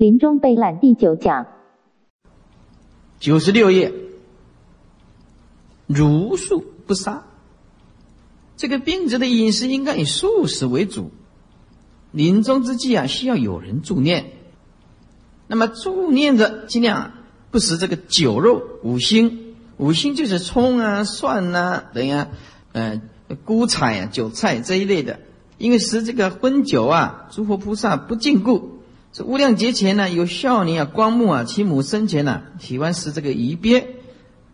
临终备览第九讲，九十六页，如素不杀。这个病者的饮食应该以素食为主。临终之际啊，需要有人助念。那么助念的尽量不食这个酒肉、五辛。五辛就是葱啊、蒜啊等呀，呃，菇菜啊、韭菜这一类的。因为食这个荤酒啊，诸佛菩萨不禁锢。这无量劫前呢，有少年啊，光目啊，其母生前呢，喜欢食这个鱼鳖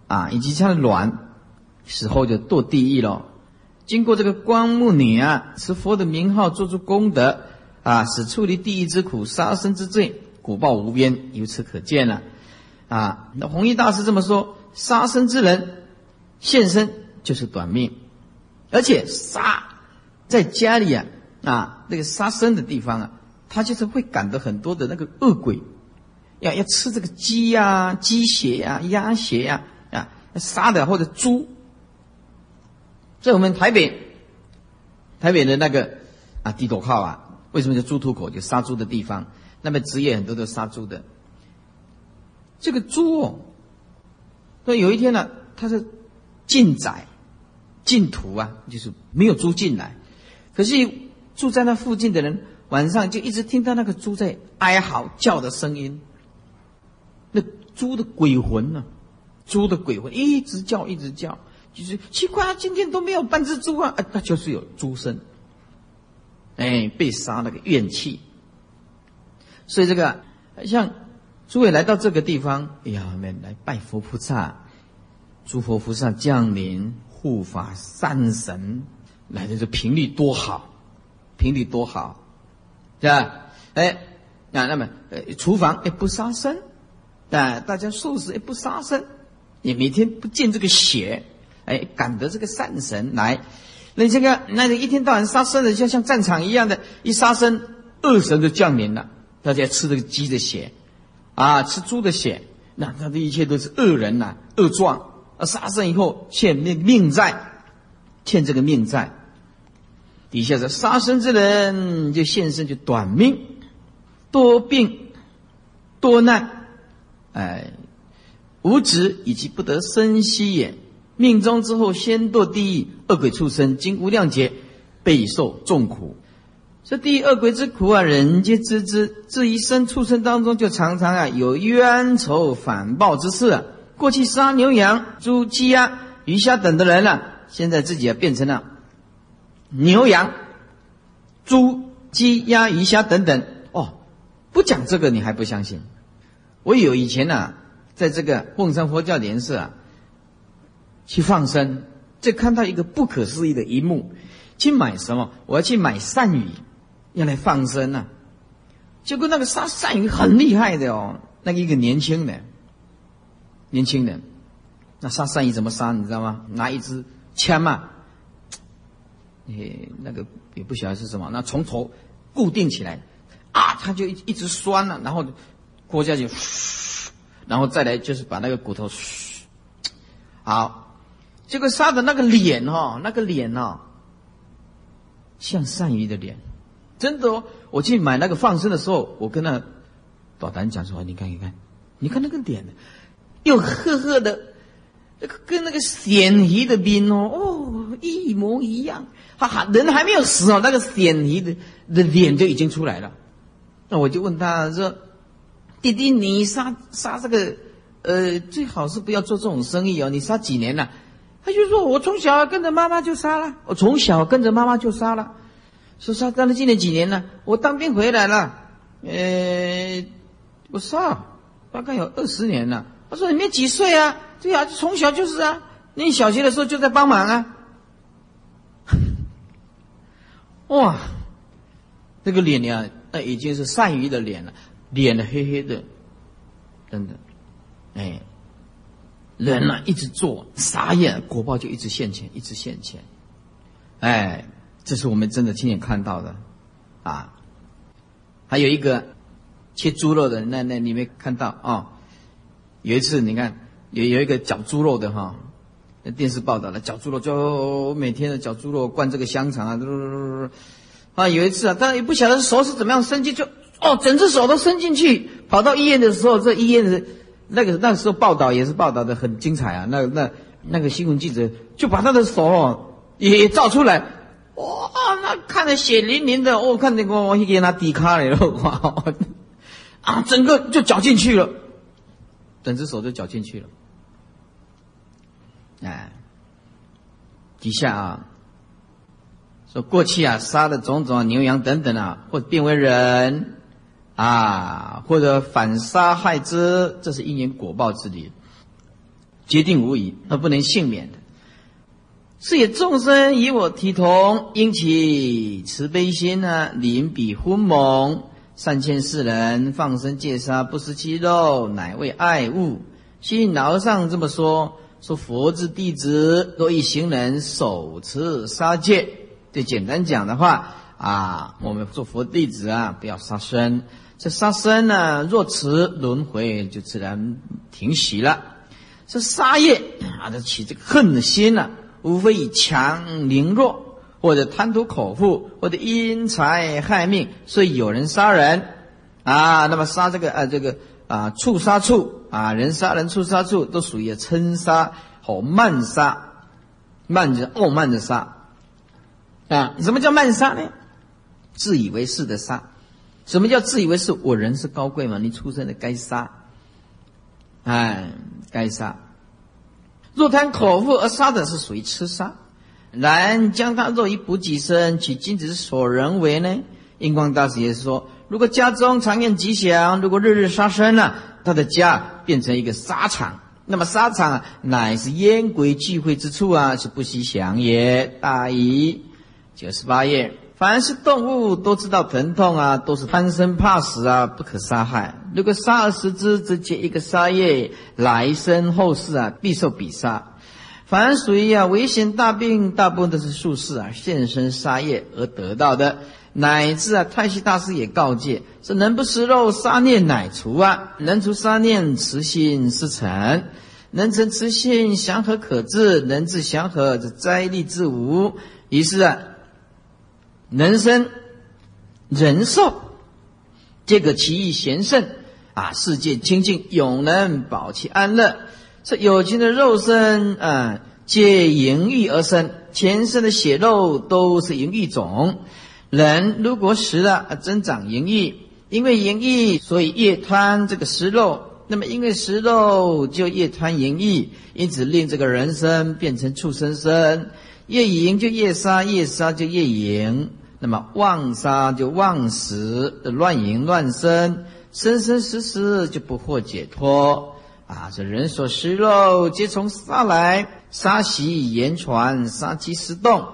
啊，以及它的卵，死后就堕地狱了。经过这个光目女啊，持佛的名号，做出功德啊，使处理地狱之苦、杀生之罪，果报无边。由此可见了啊。那弘一大师这么说：杀生之人现身就是短命，而且杀。在家里啊，啊，那个杀生的地方啊，他就是会赶得很多的那个恶鬼，要要吃这个鸡呀、鸡血呀、鸭血呀，啊，杀的或者猪。在我们台北，台北的那个啊地头靠啊，为什么叫猪屠口？就杀猪的地方，那么职业很多都杀猪的。这个猪哦，那有一天呢，他是禁宰、禁屠啊，就是没有猪进来。可是住在那附近的人晚上就一直听到那个猪在哀嚎叫的声音，那猪的鬼魂呢？猪的鬼魂一直叫一直叫，就是奇怪啊，今天都没有半只猪啊，啊，那就是有猪声，哎，被杀那个怨气。所以这个像诸位来到这个地方，哎呀，我们来拜佛菩萨，诸佛菩萨降临护法善神。来的这频率多好，频率多好，是吧？哎，那那么呃，厨房也不杀生，啊，大家素食也不杀生，也每天不见这个血，哎，感得这个善神来。那这个那你一天到晚杀生的，就像战场一样的，一杀生，恶神就降临了。大家吃这个鸡的血，啊，吃猪的血，那他的一切都是恶人呐，恶状。啊，杀生以后欠命命债。欠这个命债，底下是杀生之人就现身就短命，多病，多难，哎，无子以及不得生息也。命中之后先堕地狱，恶鬼畜生，经无量劫，备受重苦。这地狱恶鬼之苦啊，人皆知之。至于生畜生当中，就常常啊有冤仇反报之事啊。过去杀牛羊、猪鸡鸭、鱼虾等的人呢。现在自己也变成了牛羊、猪、鸡、鸭、鱼、虾等等哦，不讲这个你还不相信？我有以前呢，在这个凤山佛教莲社啊，去放生，就看到一个不可思议的一幕，去买什么？我要去买鳝鱼，要来放生呢。结果那个杀鳝鱼很厉害的哦，那个一个年轻人，年轻人，那杀鳝鱼怎么杀？你知道吗？拿一支。枪嘛，诶，那个也不晓得是什么，那从头固定起来，啊，它就一一直酸了，然后锅下去，然后再来就是把那个骨头，好，这个杀的那个脸哈，那个脸哦，像鳝鱼的脸，真的哦，我去买那个放生的时候，我跟那导弹讲说，你看你看，你看那个脸，又褐褐的。这个跟那个鲜鱼的兵哦，哦，一模一样。他还，人还没有死哦，那个鲜鱼的的脸就已经出来了。那我就问他说：“弟弟，你杀杀这个，呃，最好是不要做这种生意哦。你杀几年了？”他就说：“我从小跟着妈妈就杀了，我从小跟着妈妈就杀了。说杀干了今年几年了？我当兵回来了，呃，我杀大概有二十年了。他说你没几岁啊？”对啊，从小就是啊，你小学的时候就在帮忙啊。哇，这个脸呀，那已经是鳝鱼的脸了，脸的黑黑的，真的，哎，人呢一直做，傻眼，果报就一直现前，一直现前，哎，这是我们真的亲眼看到的，啊，还有一个切猪肉的，那那你没看到啊？有一次你看。有有一个绞猪肉的哈，电视报道了，绞猪肉就每天的绞猪肉灌这个香肠啊，啊，有一次啊，他也不晓得手是怎么样伸进，就哦，整只手都伸进去，跑到医院的时候，这医院的那个那时候报道也是报道的很精彩啊。那那那个新闻记者就把他的手哦也照出来，哇，那看着血淋淋的，哦，看那个我给他抵卡了，哇，啊，整个就绞进去了，整只手就绞进去了，哎，底下啊。说过去啊，杀的种种牛羊等等啊，或者变为人啊，或者反杀害之，这是因缘果报之理，决定无疑，而不能幸免的。是也众生与我体同，因其慈悲心呢，临彼昏蒙，三千世人放生戒杀，不食其肉，乃为爱物。心老和尚这么说，说佛之弟子若一行人手持杀戒。最简单讲的话啊，我们做佛弟子啊，不要杀生。这杀生呢，若持轮回就自然停息了。这杀业啊，这起这个恨的心呢，无非以强凌弱，或者贪图口腹，或者因财害命，所以有人杀人啊。那么杀这个啊，这个啊，畜杀畜啊，人杀人，畜杀畜，都属于嗔杀或慢杀。慢就是傲慢的杀。啊，什么叫慢杀呢？自以为是的杀。什么叫自以为是？我人是高贵嘛？你出生的该杀，哎，该杀。若贪口腹而杀的是属于吃杀。然将他若以补己身，其君子所人为呢？印光大师也是说，如果家中常念吉祥，如果日日杀生呢，他的家变成一个沙场。那么沙场啊，乃是烟鬼聚会之处啊，是不吉祥也。大矣。九十八页，凡是动物都知道疼痛啊，都是贪生怕死啊，不可杀害。如果杀而食之，则结一个杀业，来生后世啊，必受彼杀。凡属于啊危险大病，大部分都是术士啊现身杀业而得到的。乃至啊太虚大师也告诫：是能不食肉，杀念乃除啊；能除杀念，慈心是成；能成慈心，祥和可治；能治祥和，则灾力之无。于是啊。人生、人寿，这个其意贤圣啊，世界清净，永能保其安乐。这有情的肉身啊，皆淫欲而生，前身的血肉都是淫欲种。人如果食了，增长淫欲，因为淫欲，所以越贪这个食肉。那么因为食肉，就越贪淫欲，因此令这个人生变成畜生生。越淫就越杀，越杀就越淫。那么妄杀就妄食，乱淫乱生，生生死死就不获解脱啊！这人所食肉，皆从杀来，杀习言传，杀机失动，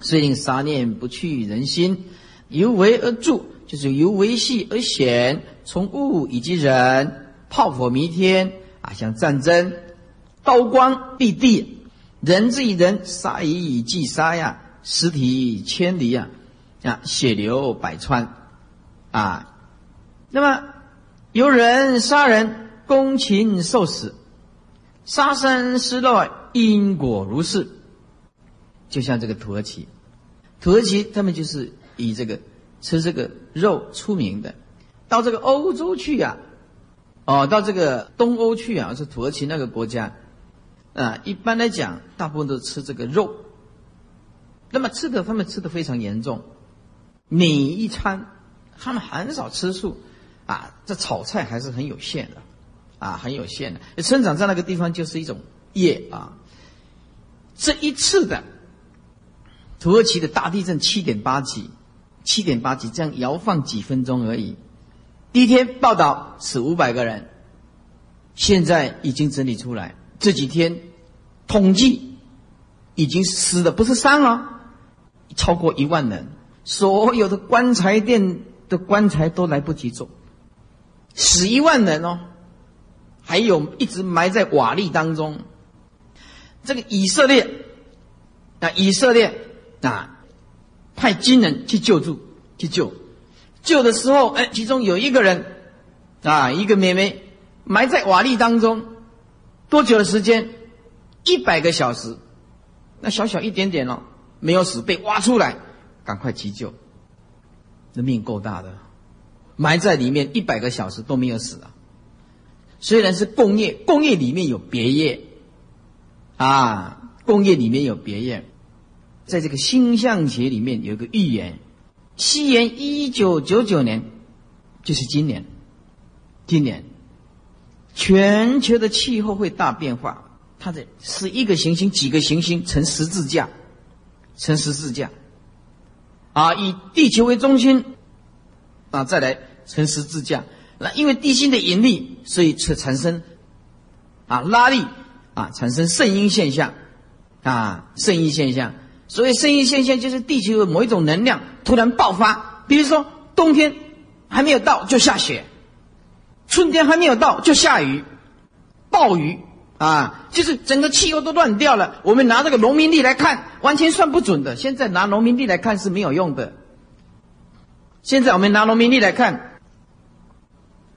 遂令杀念不去人心，由为而著，就是由为系而显，从物以及人，炮火弥天啊！像战争，刀光蔽地。人之以人，杀以以祭杀呀，尸体千里呀，啊，血流百川，啊，那么由人杀人，攻禽受死，杀生失落，因果如是。就像这个土耳其，土耳其他们就是以这个吃这个肉出名的。到这个欧洲去呀，哦，到这个东欧去啊，是土耳其那个国家。啊，一般来讲，大部分都吃这个肉。那么吃的，他们吃的非常严重，每一餐他们很少吃素，啊，这炒菜还是很有限的，啊，很有限的。生长在那个地方就是一种业啊。这一次的土耳其的大地震七点八级，七点八级这样摇晃几分钟而已。第一天报道死五百个人，现在已经整理出来。这几天统计已经死的不是伤了，超过一万人，所有的棺材店的棺材都来不及做，死一万人哦，还有一直埋在瓦砾当中。这个以色列啊，以色列啊，派军人去救助，去救，救的时候，哎，其中有一个人啊，一个妹妹埋在瓦砾当中。多久的时间？一百个小时，那小小一点点哦，没有死，被挖出来，赶快急救。那命够大的，埋在里面一百个小时都没有死啊。虽然是共业，共业里面有别业啊，共业里面有别业，在这个星象学里面有一个预言，西元一九九九年，就是今年，今年全球的气候会大变化。它的十一个行星，几个行星成十字架，成十字架，啊，以地球为中心，啊，再来成十字架。那因为地心的引力，所以产产生啊拉力，啊产生圣婴现象，啊圣婴现象。所谓圣婴现象，就是地球的某一种能量突然爆发。比如说冬天还没有到就下雪，春天还没有到就下雨，暴雨。啊，就是整个气候都乱掉了。我们拿这个农民历来看，完全算不准的。现在拿农民历来看是没有用的。现在我们拿农民历来看，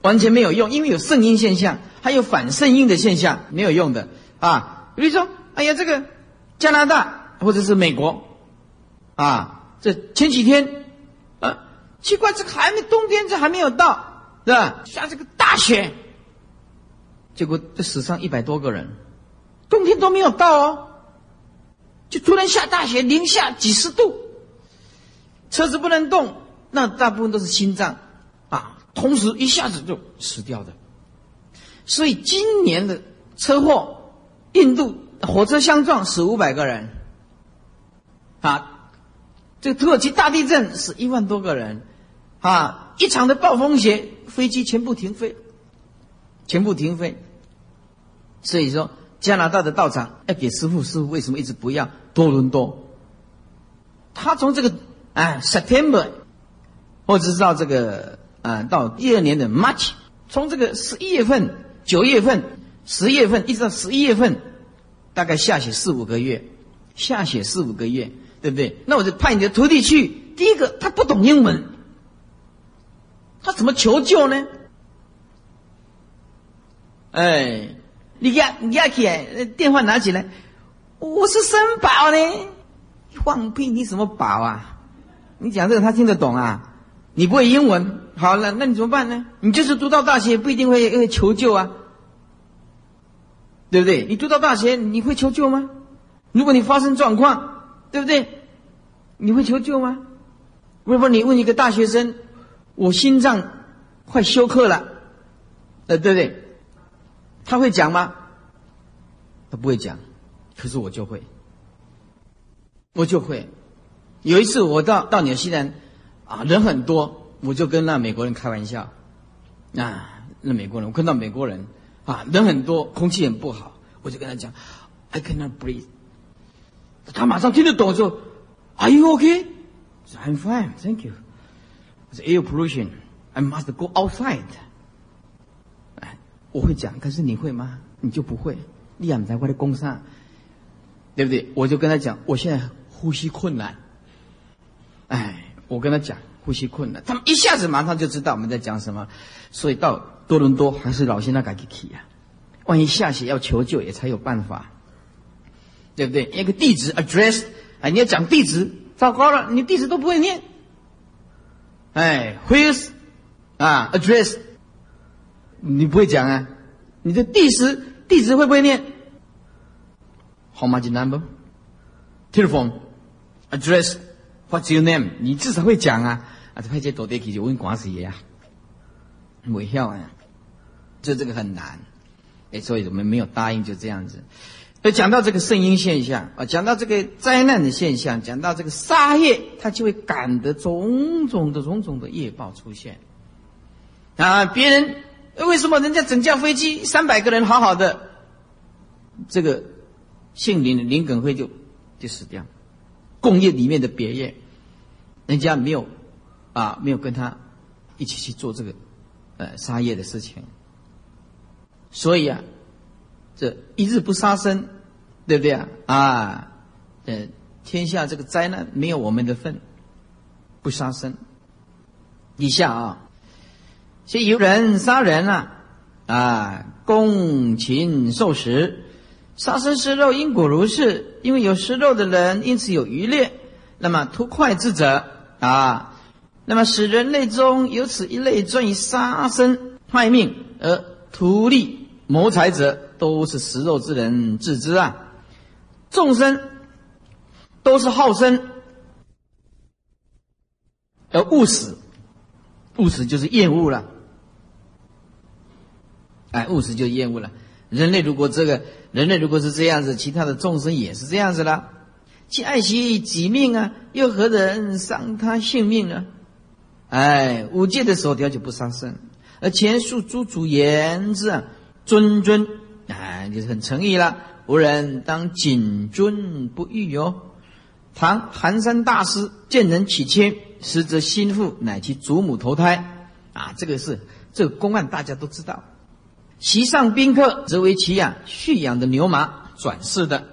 完全没有用，因为有圣婴现象，还有反圣婴的现象，没有用的啊。比如说，哎呀，这个加拿大或者是美国，啊，这前几天啊，奇怪，这还没冬天，这还没有到，是吧？下这个大雪。结果这死伤一百多个人，冬天都没有到哦，就突然下大雪，零下几十度，车子不能动，那大部分都是心脏啊，同时一下子就死掉的。所以今年的车祸，印度火车相撞死五百个人，啊，这个土耳其大地震死一万多个人，啊，一场的暴风雪，飞机全部停飞。全部停飞，所以说加拿大的道场要给师傅，师傅为什么一直不要多伦多？他从这个啊 September，或者是到这个啊到第二年的 March，从这个十一月份、九月份、十月份一直到十一月份，大概下雪四五个月，下雪四五个月，对不对？那我就派你的徒弟去。第一个，他不懂英文，他怎么求救呢？哎，你压你压起来，电话拿起来，我是生宝呢。放屁！你什么宝啊？你讲这个他听得懂啊？你不会英文，好了，那你怎么办呢？你就是读到大学不一定会会求救啊，对不对？你读到大学你会求救吗？如果你发生状况，对不对？你会求救吗？如果你问一个大学生，我心脏快休克了，呃，对不对？他会讲吗？他不会讲，可是我就会，我就会。有一次我到到纽西兰，啊，人很多，我就跟那美国人开玩笑，啊，那美国人，我看到美国人，啊，人很多，空气很不好，我就跟他讲，I cannot breathe。他马上听得懂，说，Are you okay? I'm fine, thank you. It's air pollution. I must go outside. 我会讲，可是你会吗？你就不会。你养在外的工上，对不对？我就跟他讲，我现在呼吸困难。哎，我跟他讲呼吸困难，他们一下子马上就知道我们在讲什么。所以到多伦多还是老先生赶紧去呀。万一下雪要求救也才有办法，对不对？一个地址 address，哎，你要讲地址，糟糕了，你地址都不会念。哎，where's 啊 address？你不会讲啊？你的地址地址会不会念？How much number? Telephone address? What's your name? 你至少会讲啊！啊，这派些多点去就问管事爷啊，没效啊，就这个很难。哎，所以我们没有答应，就这样子。所以讲到这个圣婴现象啊，讲到这个灾难的现象，讲到这个杀业，他就会赶得种种的种种的业报出现啊，别人。为什么人家整架飞机三百个人好好的，这个姓林的林耿辉就就死掉？工业里面的别业，人家没有啊，没有跟他一起去做这个呃杀业的事情。所以啊，这一日不杀生，对不对啊？啊，呃，天下这个灾难没有我们的份，不杀生。以下啊。所以有人杀人了，啊，供禽受食，杀生食肉，因果如是。因为有食肉的人，因此有渔猎。那么图快之者啊，那么使人类中有此一类专以杀生坏命而图利谋财者，都是食肉之人自知啊。众生都是好生而恶死，恶死就是厌恶了。哎，务实就厌恶了。人类如果这个人类如果是这样子，其他的众生也是这样子了。既爱惜己命啊，又何人伤他性命呢？哎，五戒的手条就不杀生，而前述诸主言之啊，谆谆，哎，就是很诚意了。无人当谨遵不逾哟。唐寒山大师见人起签，实则心腹乃其祖母投胎啊，这个是这个公案，大家都知道。席上宾客，则为其养蓄养的牛马转世的。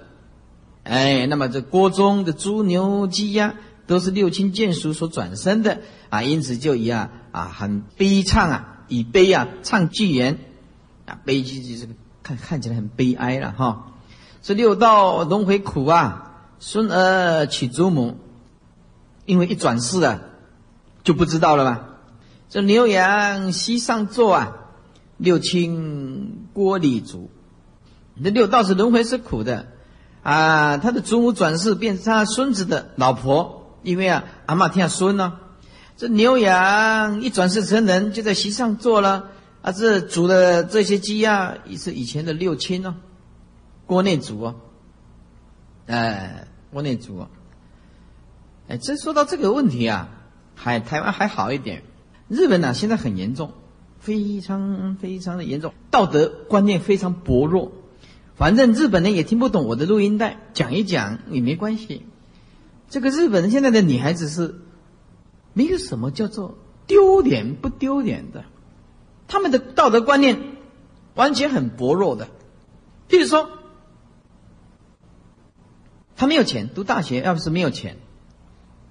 哎，那么这锅中的猪牛鸡鸭，都是六亲眷属所转生的啊，因此就以啊啊很悲怆啊，以悲啊唱剧言啊，悲剧就是看看起来很悲哀了哈。这六道轮回苦啊，孙儿娶祖母，因为一转世啊，就不知道了吧？这牛羊膝上坐啊。六亲锅里煮，这六道是轮回是苦的啊！他的祖母转世变成他孙子的老婆，因为啊，阿妈听孙呢。这牛羊一转世成人，就在席上坐了啊！这煮的这些鸡鸭也是以前的六亲哦，锅内煮哦，哎，锅内煮哦。哎，这说到这个问题啊，还台湾还好一点，日本呢现在很严重。非常非常的严重，道德观念非常薄弱。反正日本人也听不懂我的录音带，讲一讲也没关系。这个日本人现在的女孩子是没有什么叫做丢脸不丢脸的，他们的道德观念完全很薄弱的。譬如说，他没有钱读大学，要不是没有钱，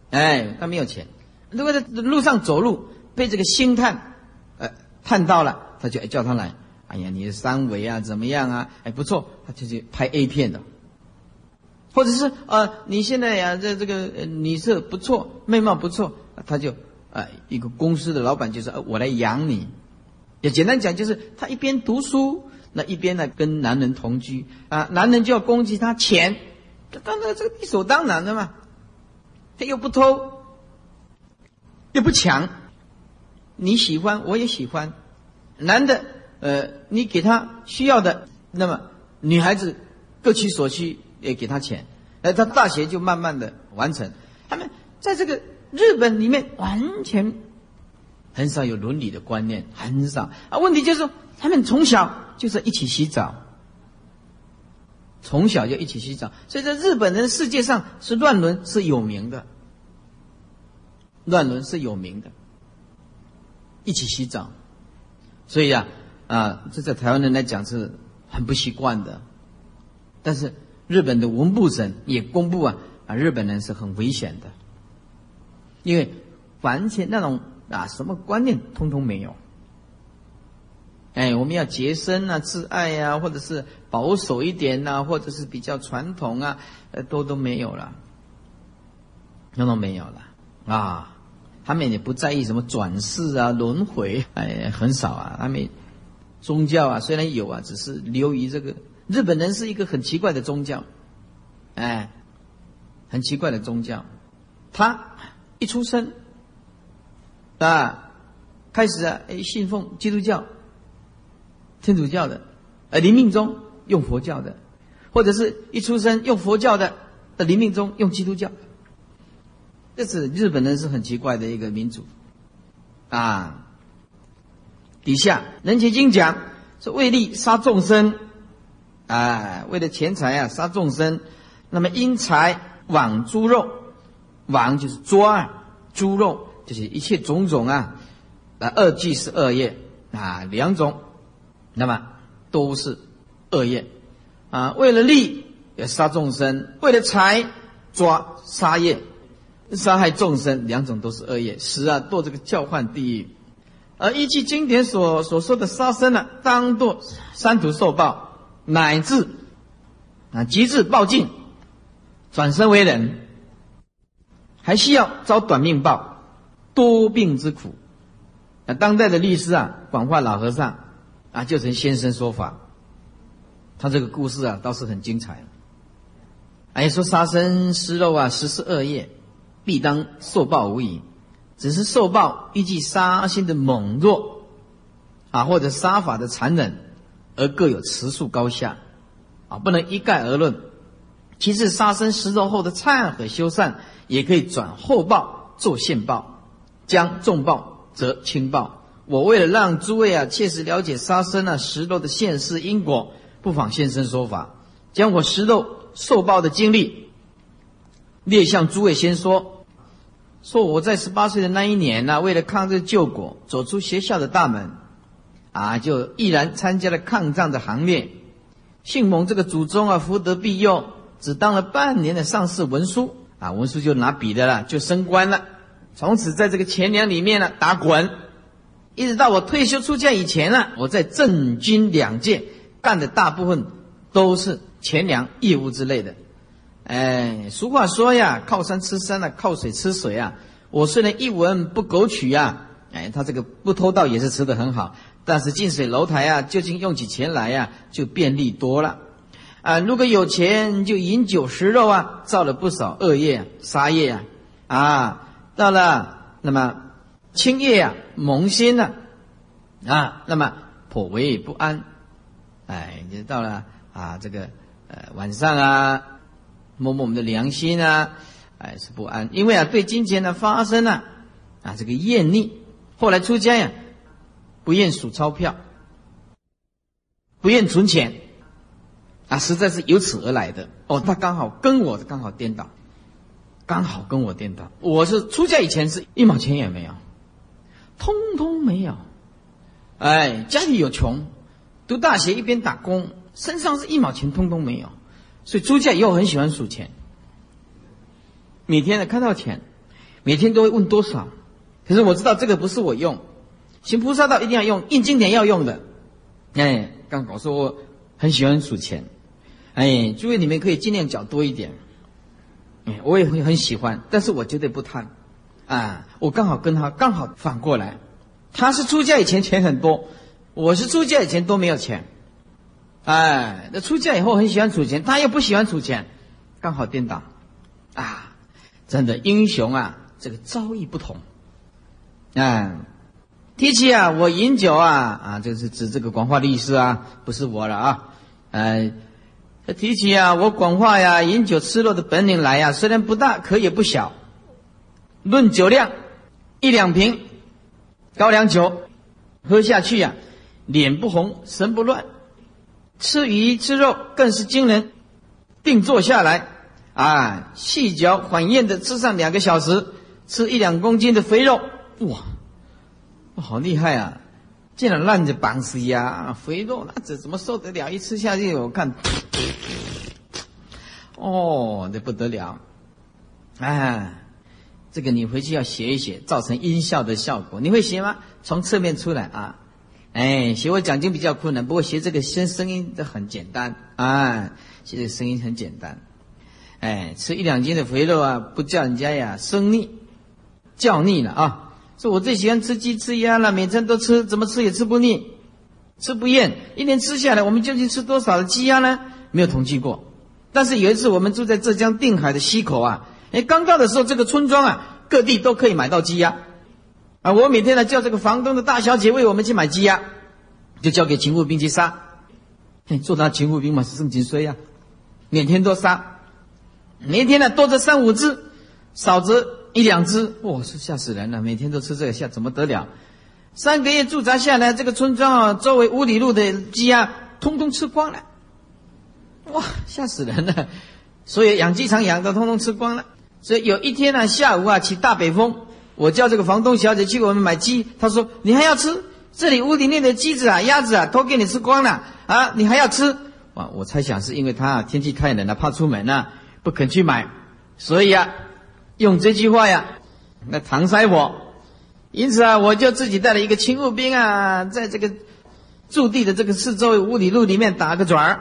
哎，他没有钱。如果在路上走路被这个星探。呃，探到了，他就叫他来。哎呀，你的三围啊，怎么样啊？哎，不错，他就去拍 A 片的。或者是呃，你现在呀，这这个女色不错，面貌不错，他就啊，一个公司的老板就说，我来养你。也简单讲，就是他一边读书，那一边呢跟男人同居啊，男人就要攻击他钱，当然这个理所当然的嘛。他又不偷，又不抢。你喜欢，我也喜欢。男的，呃，你给他需要的，那么女孩子各取所需，也给他钱，呃，他大学就慢慢的完成。他们在这个日本里面完全很少有伦理的观念，很少啊。问题就是，他们从小就是一起洗澡，从小就一起洗澡，所以在日本人世界上是乱伦是有名的，乱伦是有名的。一起洗澡，所以呀，啊，这在台湾人来讲是很不习惯的。但是日本的文部省也公布啊，啊，日本人是很危险的，因为完全那种啊什么观念通通没有。哎，我们要洁身啊，自爱呀，或者是保守一点呐，或者是比较传统啊，呃，都都没有了，那都没有了啊。他们也不在意什么转世啊、轮回，哎，很少啊。他们宗教啊，虽然有啊，只是流于这个。日本人是一个很奇怪的宗教，哎，很奇怪的宗教。他一出生啊，开始啊，哎，信奉基督教、天主教的，呃，临命中用佛教的，或者是一出生用佛教的，呃临命中用基督教。这是日本人是很奇怪的一个民族，啊，底下人杰经讲是为利杀众生，啊，为了钱财啊杀众生，那么因财网猪肉，网就是抓猪肉，就是一切种种啊，啊二季是二业啊两种，那么都是恶业啊，为了利要杀众生，为了财抓杀业。杀害众生，两种都是恶业，死啊堕这个教换地狱。而依据经典所所说的杀生呢，当堕三途受报，乃至啊极致报尽，转生为人，还需要遭短命报。多病之苦。那当代的律师啊，广化老和尚啊，就曾先生说法。他这个故事啊，倒是很精彩。哎，说杀生食肉啊，实施恶业，必当受报无疑。只是受报依据杀心的猛弱啊，或者杀法的残忍，而各有持数高下啊，不能一概而论。其次，杀生食肉后的忏悔修善，也可以转后报做现报，将重报则轻报。我为了让诸位啊切实了解杀生啊食肉的现世因果，不妨现身说法，将我食肉受报的经历列向诸位先说。说我在十八岁的那一年呢，为了抗日救国，走出学校的大门，啊，就毅然参加了抗战的行列。幸蒙这个祖宗啊福德庇佑，只当了半年的上士文书啊，文书就拿笔的了，就升官了。从此在这个钱粮里面呢打滚，一直到我退休出家以前呢，我在政军两界干的大部分都是钱粮业务之类的。哎，俗话说呀，靠山吃山啊，靠水吃水啊。我虽然一文不苟取呀，哎，他这个不偷盗也是吃的很好。但是近水楼台啊，究竟用起钱来呀，就便利多了。啊，如果有钱就饮酒食肉啊，造了不少恶业、杀业啊。啊，到了那么清业啊，蒙心呐，啊，那么颇为不安。哎，就到了啊，这个呃晚上啊。摸摸我们的良心啊，哎是不安，因为啊对金钱的发生啊啊这个厌腻，后来出家呀，不愿数钞票，不愿存钱，啊实在是由此而来的。哦，他刚好跟我刚好颠倒，刚好跟我颠倒，我是出家以前是一毛钱也没有，通通没有，哎家里有穷，读大学一边打工，身上是一毛钱通通没有。所以出家以后很喜欢数钱，每天呢看到钱，每天都会问多少。可是我知道这个不是我用，行菩萨道一定要用，印经典要用的。哎，刚好说我很喜欢数钱，哎，诸位你们可以尽量缴多一点。哎，我也会很喜欢，但是我绝对不贪。啊，我刚好跟他刚好反过来，他是出家以前钱很多，我是出家以前都没有钱。哎，那出家以后很喜欢储钱，他又不喜欢储钱，刚好颠倒，啊，真的英雄啊，这个遭遇不同，哎，提起啊，我饮酒啊，啊，这是指这个广化律师啊，不是我了啊，呃，提起啊，我广化呀，饮酒吃肉的本领来呀，虽然不大，可也不小，论酒量，一两瓶高粱酒喝下去呀，脸不红，神不乱。吃鱼吃肉更是惊人，定坐下来，啊，细嚼缓咽的吃上两个小时，吃一两公斤的肥肉，哇，好厉害啊！竟然烂着膀子呀，肥肉那怎怎么受得了？一吃下去，我看，哦，那不得了，哎，这个你回去要写一写，造成音效的效果，你会写吗？从侧面出来啊。哎，学我讲经比较困难，不过学这个声声音这很简单啊，学这声音很简单。哎，吃一两斤的肥肉啊，不叫人家呀生腻，叫腻了啊。说我最喜欢吃鸡吃鸭了，每餐都吃，怎么吃也吃不腻，吃不厌。一年吃下来，我们究竟吃多少的鸡鸭呢？没有统计过。但是有一次我们住在浙江定海的溪口啊，哎，刚到的时候这个村庄啊，各地都可以买到鸡鸭。啊，我每天呢叫这个房东的大小姐为我们去买鸡鸭，就交给勤务兵去杀。嘿做他勤务兵嘛是正经衰呀，每天都杀，每天呢多则三五只，少则一两只，哇，是吓死人了！每天都吃这个，吓怎么得了？三个月驻扎下来，这个村庄啊周围五里路的鸡鸭通通吃光了，哇，吓死人了！所以养鸡场养的通通吃光了。所以有一天呢下午啊起大北风。我叫这个房东小姐去我们买鸡，她说：“你还要吃？这里屋里面的鸡子啊、鸭子啊，都给你吃光了啊！你还要吃？”啊，我猜想是因为他天气太冷了，怕出门啊，不肯去买，所以啊，用这句话呀来搪塞我。因此啊，我就自己带了一个勤务兵啊，在这个驻地的这个四周五里路里面打个转儿，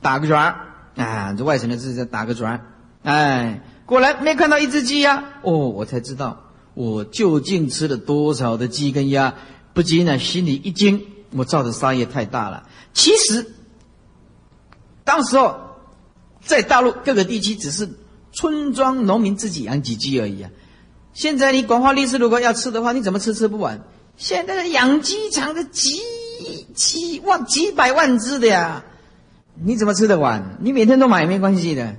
打个转儿啊，这外省的字叫打个转儿，哎，果然没看到一只鸡呀！哦，我才知道。我究竟吃了多少的鸡跟鸭？不禁呢，心里一惊，我造的杀业太大了。其实，当时候在大陆各个地区，只是村庄农民自己养几鸡而已啊。现在你广化律师如果要吃的话，你怎么吃吃不完？现在的养鸡场的几几万几百万只的呀，你怎么吃得完？你每天都买没关系的。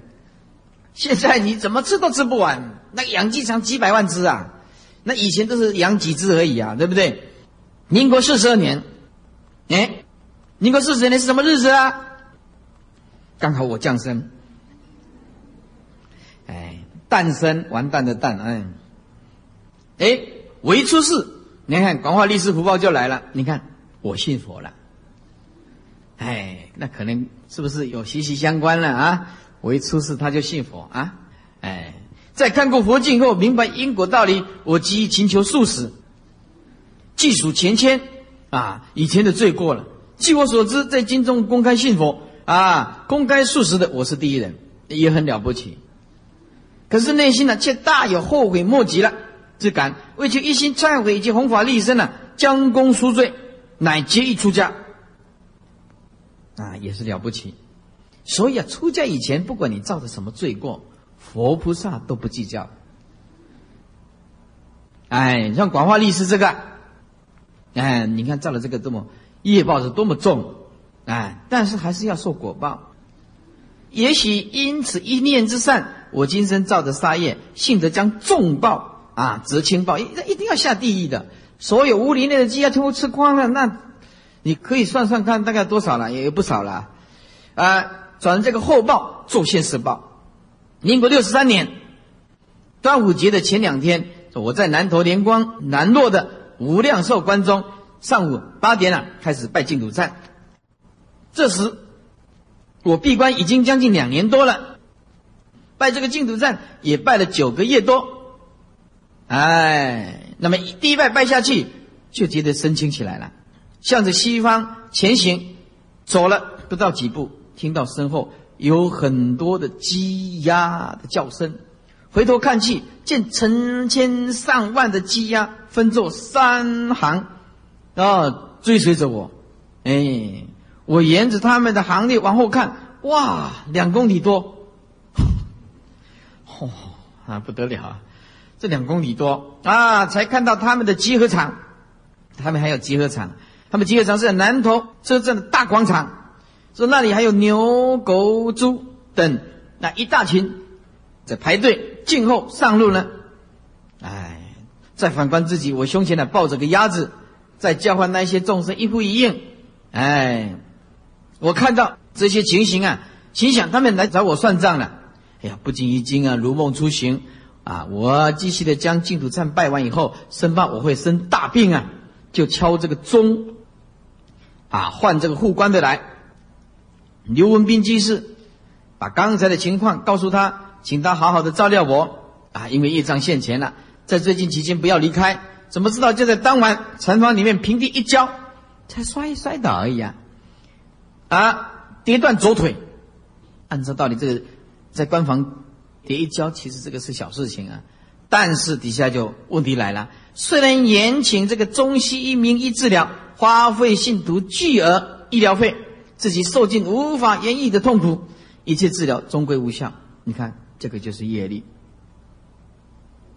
现在你怎么吃都吃不完，那养鸡场几百万只啊，那以前都是养几只而已啊，对不对？民国四十二年，哎，民国四十二年是什么日子啊？刚好我降生，哎，诞生完蛋的蛋，哎，哎，我一出世，你看广化律师福报就来了，你看我信佛了，哎，那可能是不是有息息相关了啊？我一出世，他就信佛啊！哎，在看过佛经后，明白因果道理，我急于寻求素食，记数前愆啊，以前的罪过了。据我所知，在经中公开信佛啊，公开素食的，我是第一人，也很了不起。可是内心呢，却大有后悔莫及了之感，为求一心忏悔以及弘法利身呢，将功赎罪，乃结义出家啊，也是了不起。所以啊，出家以前，不管你造的什么罪过，佛菩萨都不计较。哎，像广化律师这个，哎，你看造了这个这么业报是多么重，哎，但是还是要受果报。也许因此一念之善，我今生造的杀业，幸得将重报啊，则轻报，一一定要下地狱的。所有无林内的鸡鸭全部吃光了，那你可以算算看，大概多少了？也有不少了，啊。转这个后报做现世报。民国六十三年端午节的前两天，我在南头莲光南洛的无量寿观中，上午八点了开始拜净土忏。这时我闭关已经将近两年多了，拜这个净土忏也拜了九个月多。哎，那么第一拜拜下去，就觉得身轻起来了，向着西方前行，走了不到几步。听到身后有很多的鸡鸭的叫声，回头看去，见成千上万的鸡鸭分作三行，啊，追随着我。哎，我沿着他们的行列往后看，哇，两公里多，嚯 啊，不得了啊！这两公里多啊，才看到他们的集合场。他们还有集合场，他们集合场是在南头车站的大广场。说那里还有牛、狗、猪等那一大群在排队静候上路呢。哎，再反观自己，我胸前呢抱着个鸭子，在叫唤那些众生一呼一应。哎，我看到这些情形啊，心想他们来找我算账了。哎呀，不禁一惊啊，如梦初醒啊！我继续的将净土忏拜完以后，生怕我会生大病啊，就敲这个钟啊，换这个护官的来。刘文斌居士把刚才的情况告诉他，请他好好的照料我啊，因为业障现前了，在最近期间不要离开。怎么知道就在当晚禅房里面平地一跤，才摔摔倒而已啊！啊，跌断左腿。按照道理，这个在官房跌一跤，其实这个是小事情啊。但是底下就问题来了，虽然延请这个中西医名医治疗，花费信徒巨额医疗费。自己受尽无法言喻的痛苦，一切治疗终归无效。你看，这个就是业力，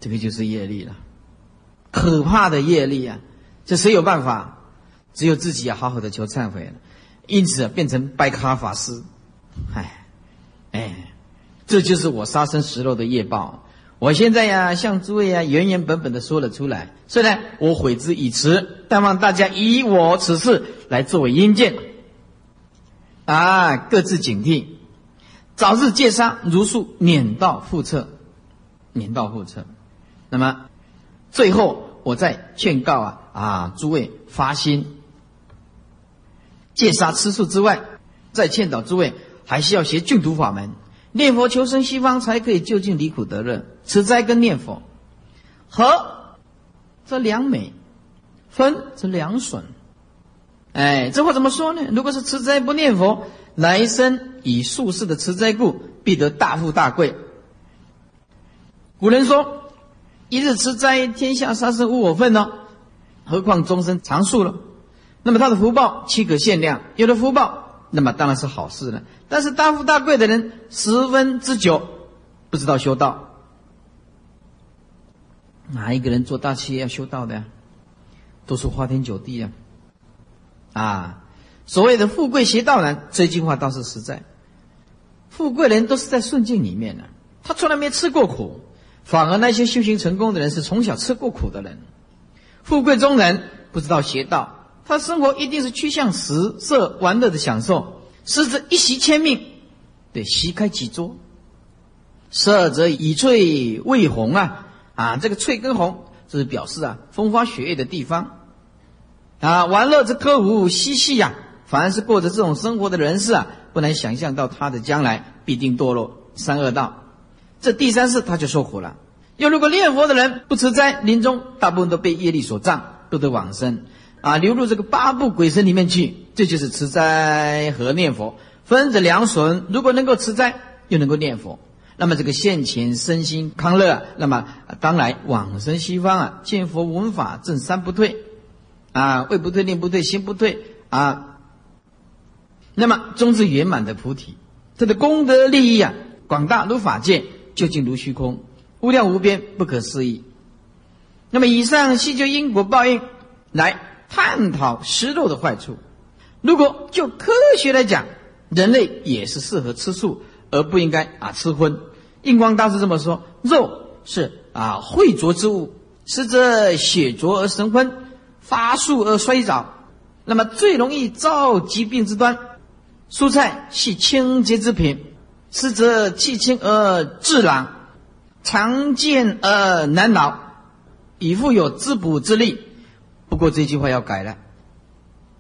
这个就是业力了，可怕的业力啊！这谁有办法？只有自己要好好的求忏悔了。因此变成白卡法师，哎，哎，这就是我杀生食肉的业报。我现在呀，向诸位呀原原本本的说了出来。虽然我悔之已迟，但望大家以我此事来作为因鉴。啊，各自警惕，早日戒杀，如数免到覆辙，免到覆辙。那么最后，我再劝告啊啊，诸位发心戒杀吃素之外，再劝导诸位，还是要学净土法门，念佛求生西方，才可以就近离苦得乐。持斋跟念佛，和则良美，分则良损。哎，这话怎么说呢？如果是持斋不念佛，来生以术士的持斋故，必得大富大贵。古人说：“一日吃斋，天下杀生无我份呢，何况终身长寿了？那么他的福报岂可限量？有了福报，那么当然是好事了。但是大富大贵的人十分之久不知道修道。哪一个人做大企业要修道的呀？都是花天酒地呀！啊，所谓的富贵邪道难，这句话倒是实在。富贵人都是在顺境里面呢，他从来没吃过苦，反而那些修行成功的人是从小吃过苦的人。富贵中人不知道邪道，他生活一定是趋向食色玩乐的享受，食则一席千命，对，席开几桌；色则以翠为红啊。啊，这个翠跟红，这是表示啊风花雪月的地方，啊，玩乐之歌舞嬉戏呀，凡是过着这种生活的人士啊，不难想象到他的将来必定堕落三恶道。这第三世他就受苦了。又如果念佛的人不持斋，临终大部分都被业力所障，不得往生，啊，流入这个八部鬼神里面去。这就是持斋和念佛分着两损。如果能够持斋，又能够念佛。那么这个现前身心康乐，那么当来往生西方啊，见佛闻法正三不退，啊，位不退，念不退，心不退啊。那么终至圆满的菩提，他的功德利益啊，广大如法界，究竟如虚空，无量无边，不可思议。那么以上细究因果报应，来探讨食肉的坏处。如果就科学来讲，人类也是适合吃素，而不应该啊吃荤。印光大师这么说：肉是啊秽浊之物，实则血浊而生昏，发素而衰早，那么最容易造疾病之端。蔬菜系清洁之品，实则气清而致朗，常见而难老，以富有滋补之力。不过这句话要改了，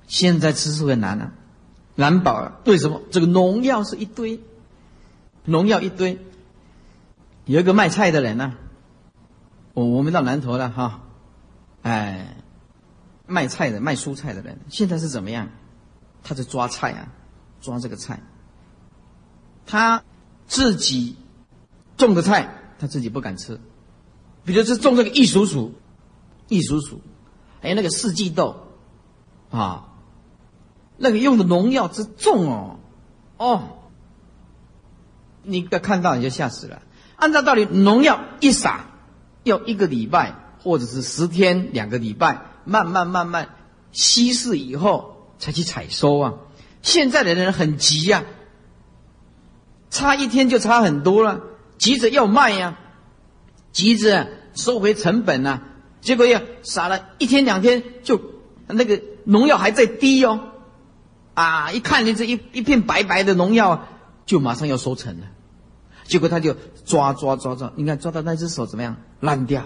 现在吃素很难了，难保了。为什么？这个农药是一堆，农药一堆。有一个卖菜的人呢，我我们到南头了哈，哎，卖菜的卖蔬菜的人现在是怎么样？他在抓菜啊，抓这个菜。他自己种的菜，他自己不敢吃，比如是种这个异薯薯，异薯薯，哎，那个四季豆，啊，那个用的农药之重哦，哦，你看到你就吓死了。按照道理，农药一撒，要一个礼拜或者是十天、两个礼拜，慢慢慢慢稀释以后才去采收啊。现在的人很急呀，差一天就差很多了，急着要卖呀，急着收回成本呐。结果要撒了一天两天，就那个农药还在滴哦，啊，一看见这一一片白白的农药，就马上要收成了。结果他就抓抓抓抓，你看抓到那只手怎么样？烂掉。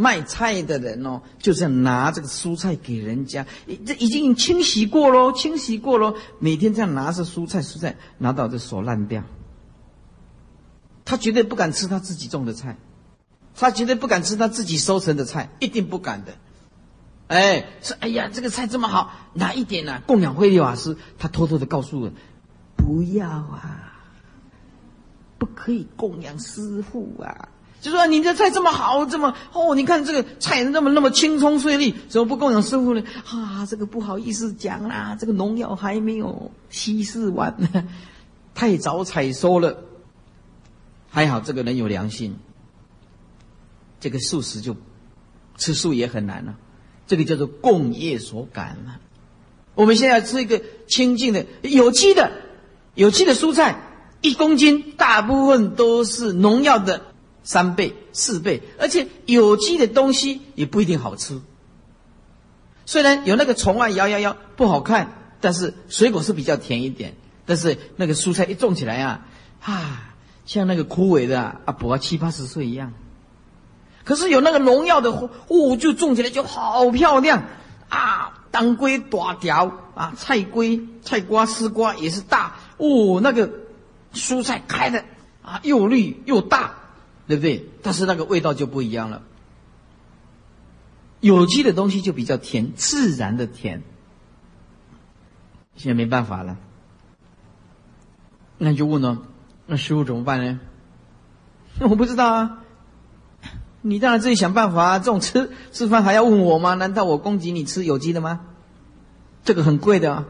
卖菜的人哦，就是拿这个蔬菜给人家，这已经清洗过喽，清洗过喽。每天这样拿着蔬菜，蔬菜拿到这手烂掉。他绝对不敢吃他自己种的菜，他绝对不敢吃他自己收成的菜，一定不敢的。哎，说哎呀，这个菜这么好，拿一点呢供养慧利瓦斯。他偷偷的告诉我，不要啊。不可以供养师傅啊！就说你这菜这么好，这么哦，你看这个菜那么那么青葱翠绿，怎么不供养师傅呢？啊，这个不好意思讲啦，这个农药还没有稀释完呢，太早采收了。还好这个人有良心，这个素食就吃素也很难了。这个叫做共业所感了。我们现在吃一个清净的有机的有机的蔬菜。一公斤大部分都是农药的三倍、四倍，而且有机的东西也不一定好吃。虽然有那个虫啊摇摇摇不好看，但是水果是比较甜一点。但是那个蔬菜一种起来啊，啊，像那个枯萎的啊，不啊七八十岁一样。可是有那个农药的，哦，就种起来就好漂亮啊，当归大条啊，菜龟、菜瓜、丝瓜也是大哦，那个。蔬菜开的啊，又绿又大，对不对？但是那个味道就不一样了。有机的东西就比较甜，自然的甜。现在没办法了，那就问了，那师傅怎么办呢？那 我不知道啊。你当然自己想办法啊！这种吃吃饭还要问我吗？难道我供给你吃有机的吗？这个很贵的啊！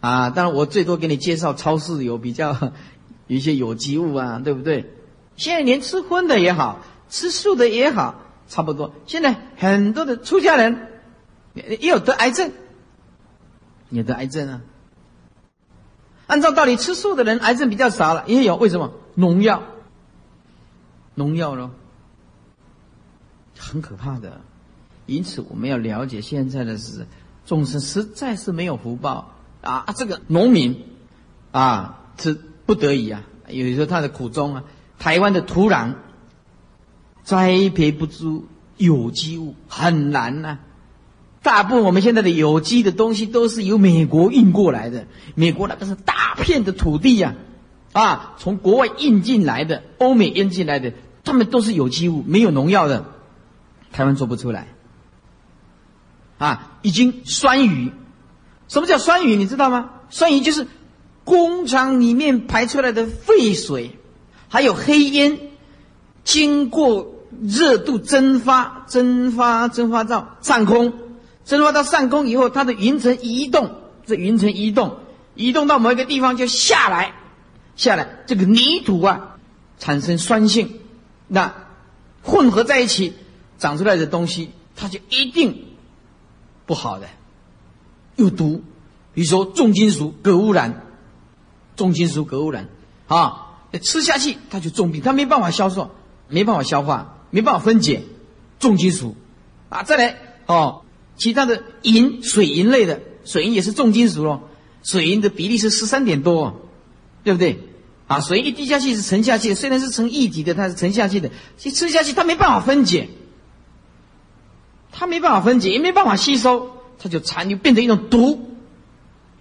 啊，当然我最多给你介绍超市有比较 有一些有机物啊，对不对？现在连吃荤的也好，吃素的也好，差不多。现在很多的出家人也有得癌症，也得癌症啊。按照道理，吃素的人癌症比较少了，也有为什么？农药，农药咯。很可怕的，因此我们要了解现在的是众生实在是没有福报啊！这个农民啊是不得已啊，有时候他的苦衷啊。台湾的土壤栽培不出有机物很难呐，大部分我们现在的有机的东西都是由美国运过来的，美国那个是大片的土地呀，啊，从国外运进来的，欧美运进来的，他们都是有机物，没有农药的。台湾做不出来，啊，已经酸雨，什么叫酸雨？你知道吗？酸雨就是工厂里面排出来的废水，还有黑烟，经过热度蒸发、蒸发、蒸发到上空，蒸发到上空以后，它的云层移动，这云层移动，移动到某一个地方就下来，下来，这个泥土啊，产生酸性，那混合在一起。长出来的东西，它就一定不好的，有毒。比如说重金属、镉污染，重金属、镉污染啊，吃下去它就重病，它没办法销售，没办法消化，没办法分解重金属啊。再来哦，其他的银、水银类的，水银也是重金属咯，水银的比例是十三点多，对不对？啊，水一滴下去是沉下去，虽然是成液体的，它是沉下去的，其吃下去它没办法分解。它没办法分解，也没办法吸收，它就残留变成一种毒，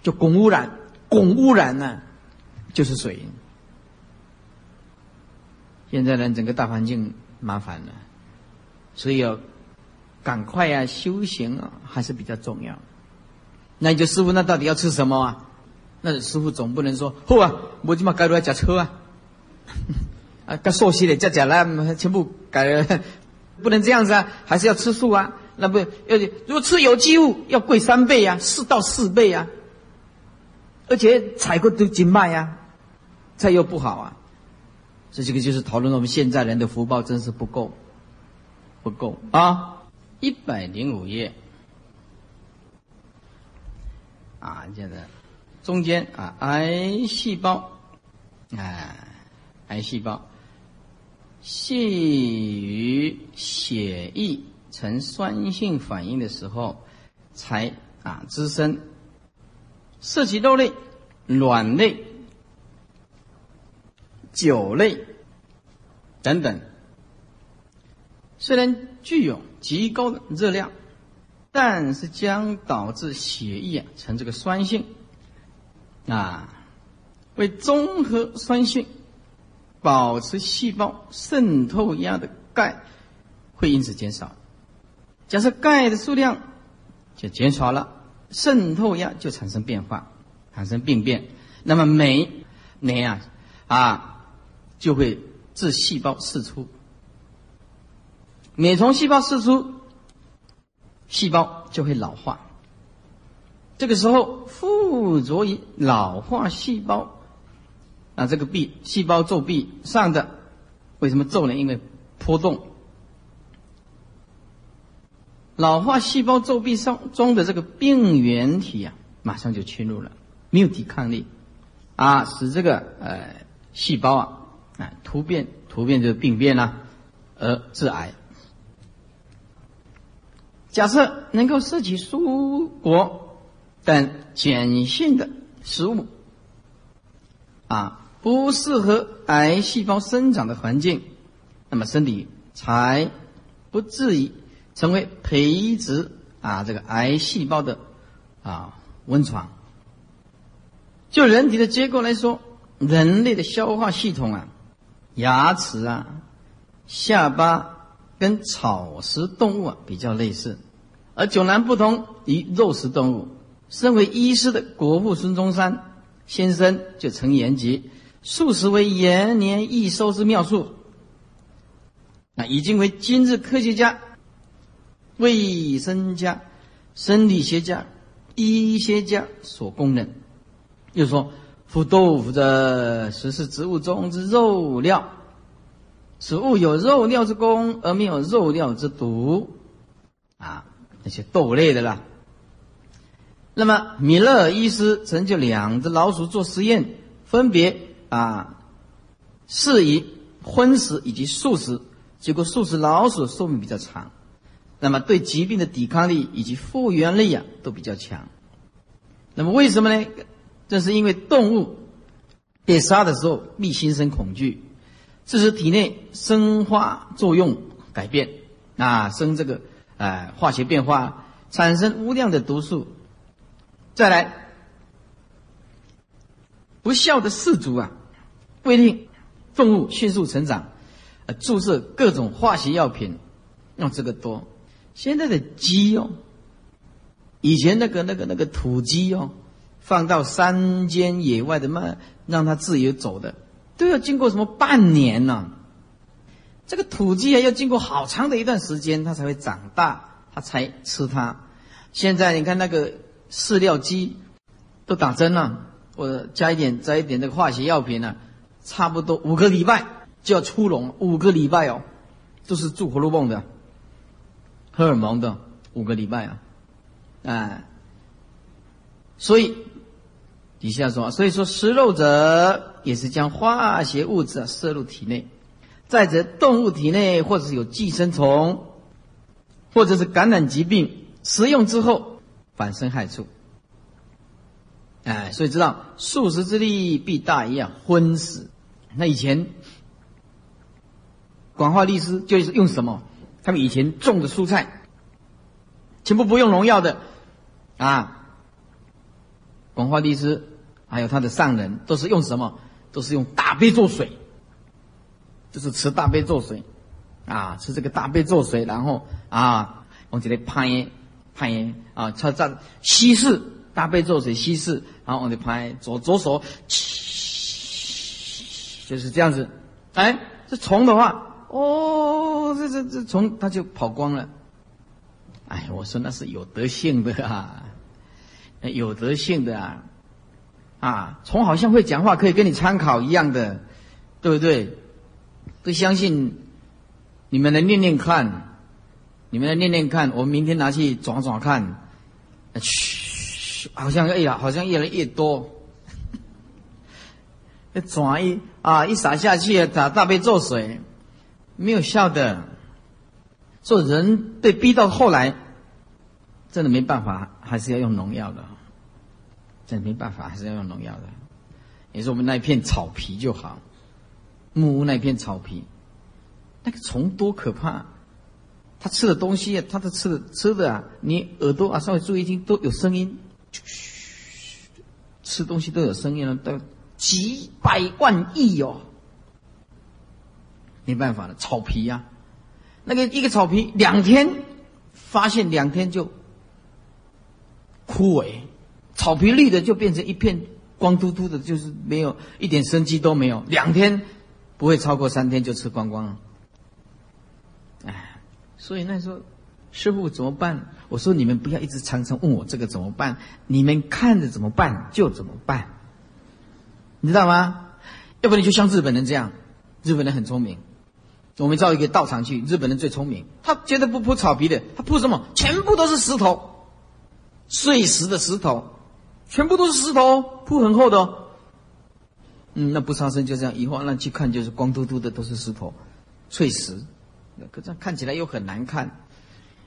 就汞污染。汞污染呢，就是水银。现在呢，整个大环境麻烦了，所以要赶快啊，修行啊，还是比较重要。那你就师傅，那到底要吃什么啊？那师傅总不能说，好啊，我今嘛改来驾车啊，啊，该熟悉的再讲了，全部改了，不能这样子啊，还是要吃素啊。那不要如果吃有机物要贵三倍呀，四到四倍呀，而且采购都经卖呀，菜又不好啊，这这个就是讨论我们现在人的福报真是不够，不够啊！一百零五页啊，现在中间啊，癌细胞，啊，癌细胞系于血液。呈酸性反应的时候，才啊滋生，涉及肉类、卵类、酒类等等。虽然具有极高的热量，但是将导致血液啊呈这个酸性啊，为综合酸性，保持细胞渗透压的钙会因此减少。假设钙的数量就减少了，渗透压就产生变化，产生病变。那么镁，镁啊啊就会致细胞释出。每从细胞释出，细胞就会老化。这个时候附着于老化细胞啊这个壁细胞皱壁上的，为什么皱呢？因为波动。老化细胞皱壁上中的这个病原体啊，马上就侵入了，没有抵抗力，啊，使这个呃细胞啊啊突变突变就是病变啦，而致癌。假设能够摄取蔬果等碱性的食物，啊，不适合癌细胞生长的环境，那么身体才不至于。成为培植啊这个癌细胞的啊温床。就人体的结构来说，人类的消化系统啊，牙齿啊、下巴跟草食动物啊比较类似，而迥然不同于肉食动物。身为医师的国父孙中山先生就曾言及：素食为延年益寿之妙术。啊，已经为今日科学家、卫生家、生理学家、医学家所公认。又说，腐豆腐的，实是植物中之肉料，此物有肉料之功，而没有肉料之毒。啊，那些豆类的啦。那么，米勒医师曾就两只老鼠做实验，分别啊，适宜荤食以及素食。结果，素食老鼠寿命比较长，那么对疾病的抵抗力以及复原力啊都比较强。那么为什么呢？这是因为动物被杀的时候必心生恐惧，致使体内生化作用改变啊，生这个呃化学变化，产生无量的毒素。再来，不孝的氏族啊，规定动物迅速成长，呃，注射各种化学药品，用这个多。现在的鸡哦，以前那个那个那个土鸡哦，放到山间野外的嘛，让它自由走的，都要经过什么半年呢？这个土鸡啊，要经过好长的一段时间，它才会长大，它才吃它。现在你看那个。饲料鸡都打针了，我加一点，加一点那个化学药品呢，差不多五个礼拜就要出笼，五个礼拜哦，都是注活络泵的，荷尔蒙的五个礼拜啊，哎，所以底下说，所以说食肉者也是将化学物质啊摄入体内，再者动物体内或者是有寄生虫，或者是感染疾病，食用之后。反生害处，哎，所以知道素食之力必大一样荤食。那以前广化律师就是用什么？他们以前种的蔬菜全部不用农药的啊。广化律师还有他的上人都是用什么？都是用大杯做水，就是吃大杯做水啊，吃这个大杯做水，然后啊往这里拍。拍啊，他这稀释大悲咒水稀释，然后往里拍左左手，就是这样子。哎，这虫的话，哦，这这这虫它就跑光了。哎，我说那是有德性的啊，有德性的啊，啊，虫好像会讲话，可以跟你参考一样的，对不对？不相信你们来念念看。你们来念念看，我明天拿去转转看，嘘，好像哎呀，好像越来越多。转一啊，一洒下去，打大杯做水，没有效的。做人被逼到后来，真的没办法，还是要用农药的。真的没办法，还是要用农药的。也是我们那一片草皮就好，木屋那一片草皮，那个虫多可怕。它吃的东西，它的吃的吃的啊，你耳朵啊稍微注意听，都有声音，吃东西都有声音了，都几百万亿哦，没办法了，草皮呀，那个一个草皮两天，发现两天就枯萎，草皮绿的就变成一片光秃秃的，就是没有一点生机都没有，两天不会超过三天就吃光光了。哎所以那时候，师傅怎么办？我说你们不要一直常常问我这个怎么办，你们看着怎么办就怎么办，你知道吗？要不然就像日本人这样，日本人很聪明。我们造一个道场去，日本人最聪明，他绝对不铺草皮的，他铺什么？全部都是石头，碎石的石头，全部都是石头，铺很厚的。嗯，那不杀生就这样，以后那去看就是光秃秃的都是石头，碎石。可这样看起来又很难看，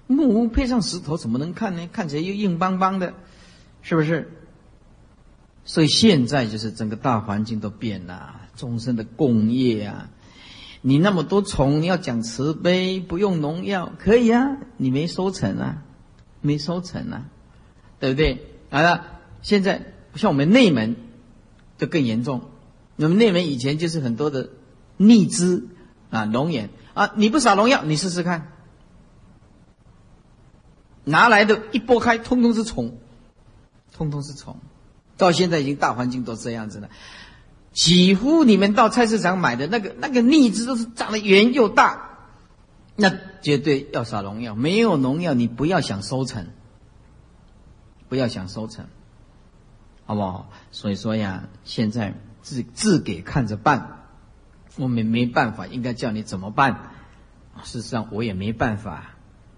木屋配上石头怎么能看呢？看起来又硬邦邦的，是不是？所以现在就是整个大环境都变了，众生的共业啊，你那么多虫，你要讲慈悲，不用农药，可以啊，你没收成啊，没收成啊，对不对？好了，现在像我们内门就更严重，我们内门以前就是很多的逆枝啊，龙眼。啊！你不撒农药，你试试看。拿来的一剥开，通通是虫，通通是虫。到现在已经大环境都这样子了，几乎你们到菜市场买的那个那个荔枝都是长得圆又大，那绝对要撒农药。没有农药，你不要想收成，不要想收成，好不好？所以说呀，现在自自给看着办，我们没办法，应该叫你怎么办？事实上，我也没办法。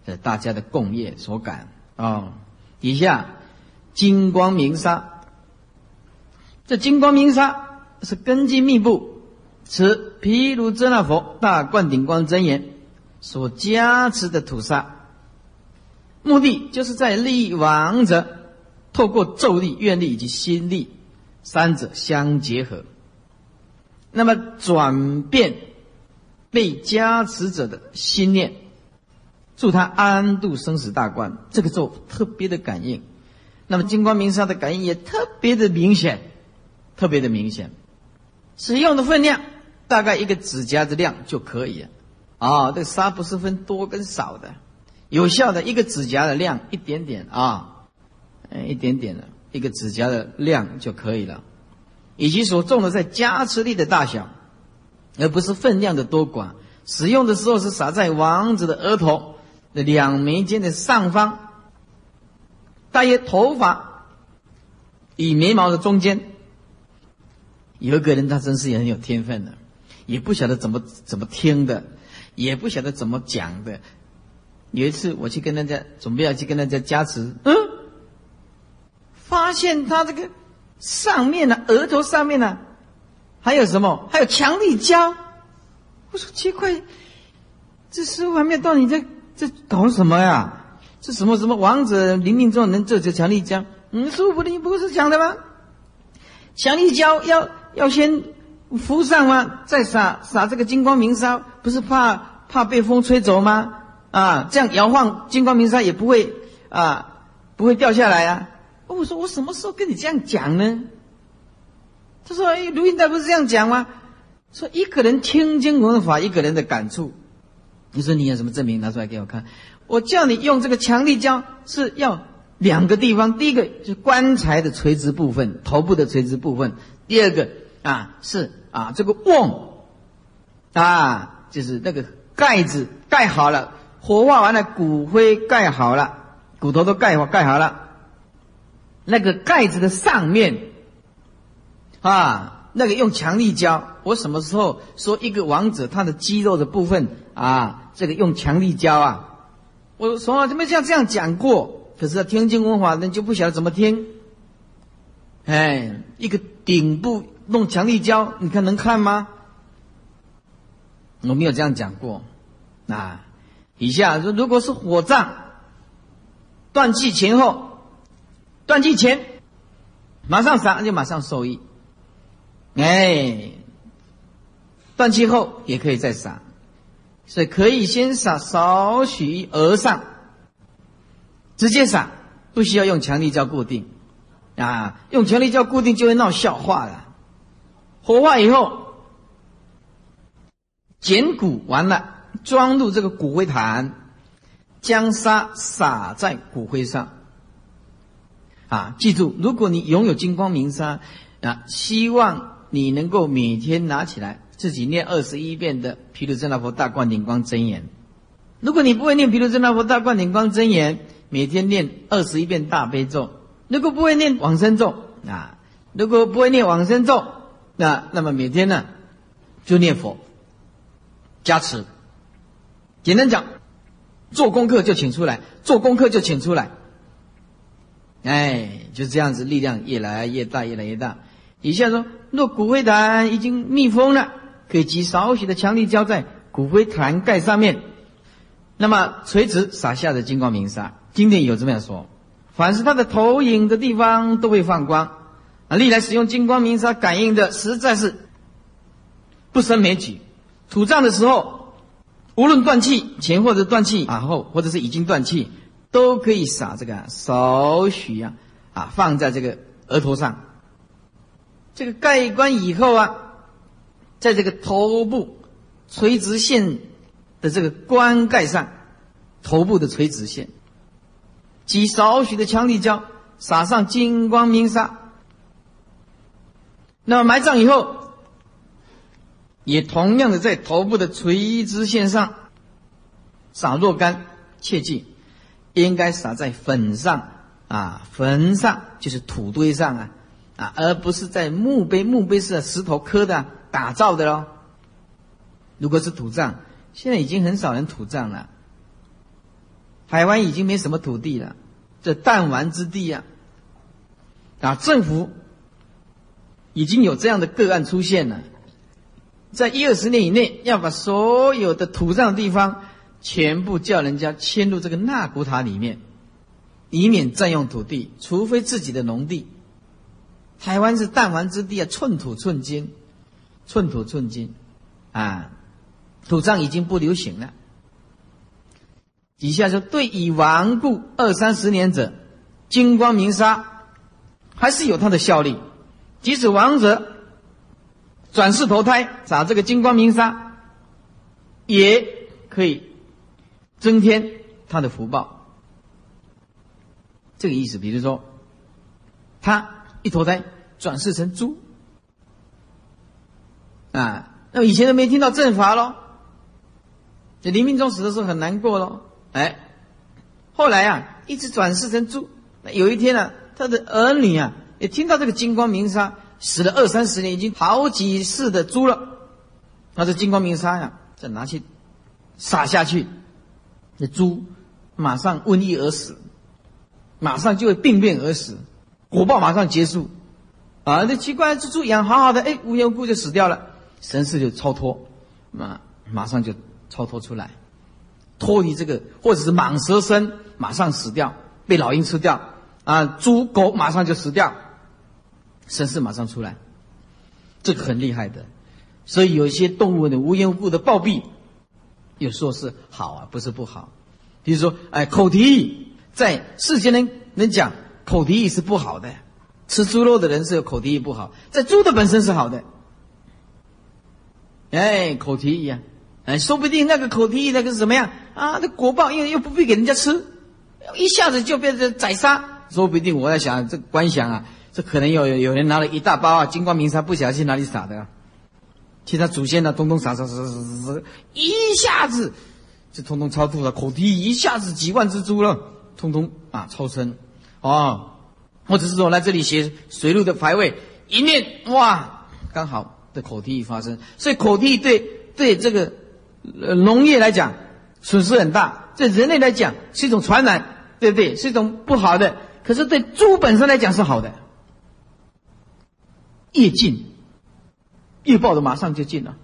这大家的共业所感啊。底下金光明沙，这金光明沙是根基密布，此毗卢遮那佛大灌顶光真言所加持的土沙，目的就是在利益王者，透过咒力、愿力以及心力三者相结合，那么转变被加持者的心念。助他安度生死大关，这个咒特别的感应。那么金光明沙的感应也特别的明显，特别的明显。使用的分量大概一个指甲的量就可以了。啊，这个沙不是分多跟少的，有效的一个指甲的量一点点啊，一点点的一个指甲的量就可以了。以及所种的在加持力的大小，而不是分量的多寡。使用的时候是撒在王子的额头的。两眉间的上方，大约头发与眉毛的中间，有个人，他真是也很有天分的，也不晓得怎么怎么听的，也不晓得怎么讲的。有一次我去跟大家准备要去跟大家加持，嗯，发现他这个上面呢，额头上面呢，还有什么？还有强力胶。我说奇怪，这师傅还没有到你这。这搞什么呀？这什么什么王者冥冥中能这这强力胶？嗯，师傅不你不是讲的吗？强力胶要要先敷上吗？再撒撒这个金光明沙，不是怕怕被风吹走吗？啊，这样摇晃金光明沙也不会啊，不会掉下来啊。我说我什么时候跟你这样讲呢？他说：“哎，录音带不是这样讲吗？说一个人听经闻法，一个人的感触。”你说你有什么证明？拿出来给我看。我叫你用这个强力胶是要两个地方，第一个是棺材的垂直部分，头部的垂直部分；第二个啊是啊这个瓮啊，就是那个盖子盖好了，火化完了，骨灰盖好了，骨头都盖好盖好了，那个盖子的上面啊，那个用强力胶。我什么时候说一个王者他的肌肉的部分啊？这个用强力胶啊，我从来就没像这样讲过。可是听经文法人就不晓得怎么听。哎，一个顶部弄强力胶，你看能看吗？我没有这样讲过。啊，以下说，如果是火葬，断气前后，断气前马上撒就马上受益。哎，断气后也可以再撒。所以可以先撒少许额上，直接撒，不需要用强力胶固定，啊，用强力胶固定就会闹笑话了。火化以后，捡骨完了，装入这个骨灰坛，将沙撒在骨灰上。啊，记住，如果你拥有金光明沙，啊，希望你能够每天拿起来。自己念二十一遍的毗卢遮那佛大灌顶光真言。如果你不会念毗卢遮那佛大灌顶光真言，每天念二十一遍大悲咒。如果不会念往生咒啊，如果不会念往生咒，那那么每天呢就念佛加持。简单讲，做功课就请出来，做功课就请出来。哎，就这样子，力量越来越大，越来越大。以下说，若骨灰坛已经密封了。可以挤少许的强力胶在骨灰坛盖上面，那么垂直撒下的金光明沙，经典有这么样说：凡是它的投影的地方都会放光。啊，历来使用金光明沙感应的实在是不胜枚举。土葬的时候，无论断气前或者断气啊后，或者是已经断气，都可以撒这个少许啊啊放在这个额头上。这个盖棺以后啊。在这个头部垂直线的这个棺盖上，头部的垂直线，挤少许的强力胶，撒上金光明砂。那么埋葬以后，也同样的在头部的垂直线上，撒若干，切记应该撒在坟上啊，坟上就是土堆上啊啊，而不是在墓碑，墓碑是石头刻的打造的喽。如果是土葬，现在已经很少人土葬了，台湾已经没什么土地了，这弹丸之地呀，啊，政府已经有这样的个案出现了。在一二十年以内，要把所有的土葬地方全部叫人家迁入这个纳古塔里面，以免占用土地，除非自己的农地。台湾是弹丸之地啊，寸土寸金，寸土寸金，啊，土葬已经不流行了。底下说，对已亡故二三十年者，金光明沙还是有它的效力，即使亡者。转世投胎，撒这个金光明沙，也可以增添他的福报。这个意思，比如说，他一投胎转世成猪，啊，那么以前都没听到正法喽，这临命终死的时候很难过喽，哎，后来啊，一直转世成猪，那有一天呢，他的儿女啊，也听到这个金光明沙。死了二三十年，已经好几世的猪了。他这金光明沙呀，再拿去撒下去，那猪马上瘟疫而死，马上就会病变而死，果报马上结束。啊，这奇怪，这猪养好好的，哎，无缘无故就死掉了，神识就超脱，马马上就超脱出来，脱离这个，或者是蟒蛇身，马上死掉，被老鹰吃掉。啊，猪狗马上就死掉。神识马上出来，这个很厉害的，所以有些动物的无缘无故的暴毙，有时候是好啊，不是不好。比如说，哎，口蹄疫，在世间人人讲口蹄疫是不好的，吃猪肉的人是有口蹄疫不好，在猪的本身是好的。哎，口蹄疫啊，哎，说不定那个口蹄疫那个是什么样啊？那果报又又不必给人家吃，一下子就变成宰杀，说不定我在想这观想啊。这可能有有人拿了一大包啊，金光明沙不小心哪里撒的，啊其他祖先呢，通通撒撒撒撒撒撒，一下子就通通超度了，口蹄一下子几万只猪了，通通啊超生，哦，或者是说来这里写水路的牌位一念哇，刚好的口蹄发生，所以口蹄对对这个农业来讲损失很大，对人类来讲是一种传染，对不对？是一种不好的，可是对猪本身来讲是好的。越近，越报的马上就进了，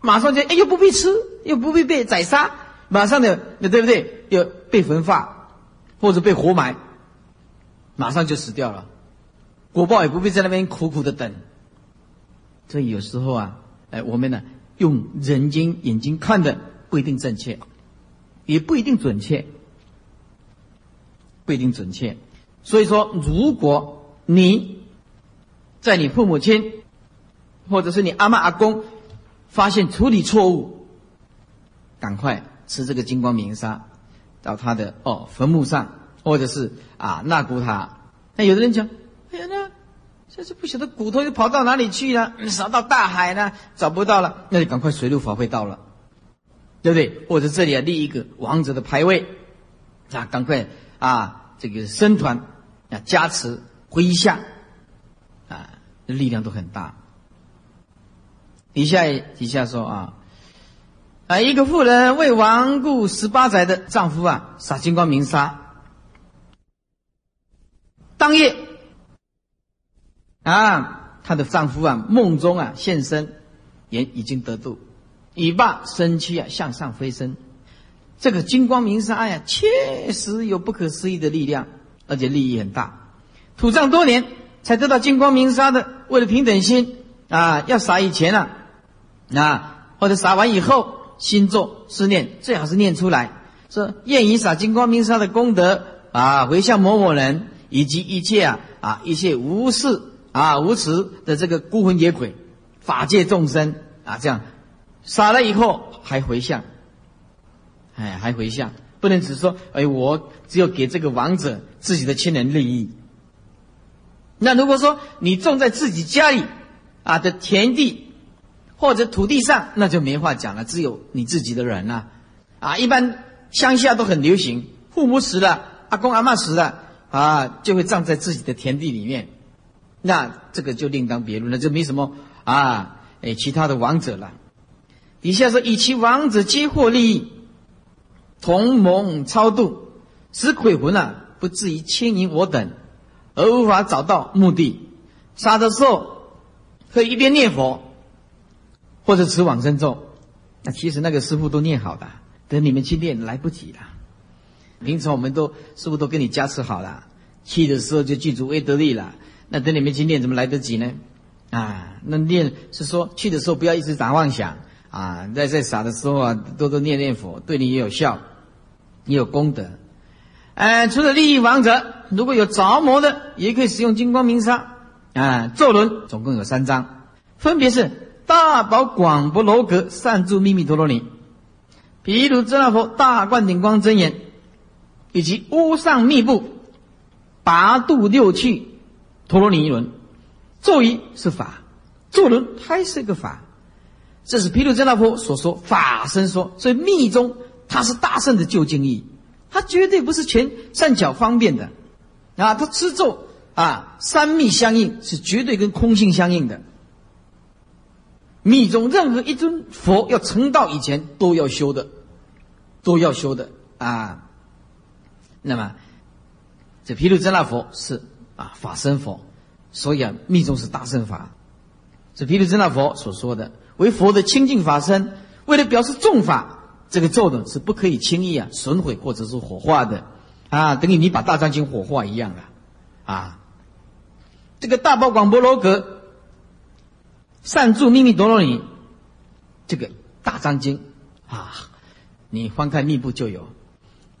马上就哎又不必吃，又不必被宰杀，马上的对不对？又被焚化，或者被活埋，马上就死掉了，果报也不必在那边苦苦的等。所以有时候啊，哎，我们呢用人间眼睛看的不一定正确，也不一定准确，不一定准确。所以说，如果你。在你父母亲，或者是你阿妈阿公发现处理错误，赶快吃这个金光明砂，到他的哦坟墓上，或者是啊那古塔。那有的人讲，哎呀那这是不晓得骨头又跑到哪里去了，撒到大海呢，找不到了，那就赶快水陆法会到了，对不对？或者这里啊立一个王者的牌位，啊赶快啊这个僧团啊加持麾下啊。力量都很大。底下底下说啊，啊，一个妇人为亡故十八载的丈夫啊撒金光明砂，当夜啊，她的丈夫啊梦中啊现身，也已经得度，以罢身躯啊向上飞升。这个金光明砂呀，确实有不可思议的力量，而且利益很大。土葬多年。才得到金光明沙的，为了平等心啊，要撒以前啊，啊，或者撒完以后，心咒思念，最好是念出来，说愿以撒金光明沙的功德啊，回向某某人以及一切啊啊一切无事啊无耻的这个孤魂野鬼、法界众生啊，这样。撒了以后还回向，哎，还回向，不能只说哎，我只有给这个王者自己的亲人利益。那如果说你种在自己家里啊的田地或者土地上，那就没话讲了，只有你自己的人了。啊，一般乡下都很流行，父母死了，阿公阿妈死了，啊，就会葬在自己的田地里面。那这个就另当别论了，就没什么啊，哎，其他的王者了。底下说，以其王者皆获利益，同盟超度，使鬼魂啊不至于牵引我等，而无法找到目的。杀的时候可以一边念佛，或者持往生咒。那其实那个师傅都念好的，等你们去念来不及了。平常我们都师傅都跟你加持好了，去的时候就记住威德力了。那等你们去念，怎么来得及呢？啊，那念是说去的时候不要一直打妄想啊，在在傻的时候啊，多多念念佛，对你也有效，也有功德。哎，除了利益王者，如果有着魔的，也可以使用金光明砂啊。咒轮总共有三章，分别是大宝广博楼阁善住秘密陀罗尼，毗卢遮那佛大灌顶光真言，以及乌上密布八度六趣。陀罗尼一轮，咒语是法，咒轮还是一个法。这是毗卢遮那佛所说法身说，所以密宗它是大圣的究竟义，它绝对不是全善巧方便的啊！它持咒啊，三密相应，是绝对跟空性相应的。密宗任何一尊佛要成道以前都要修的，都要修的啊。那么这毗卢遮那佛是。啊，法身佛，所以啊，密宗是大圣法。这毗卢遮那佛所说的为佛的清净法身，为了表示重法，这个咒呢是不可以轻易啊损毁或者是火化的啊，等于你把大藏经火化一样啊。啊。这个大宝广波罗格善住秘密陀罗尼，这个大藏经啊，你翻开密部就有，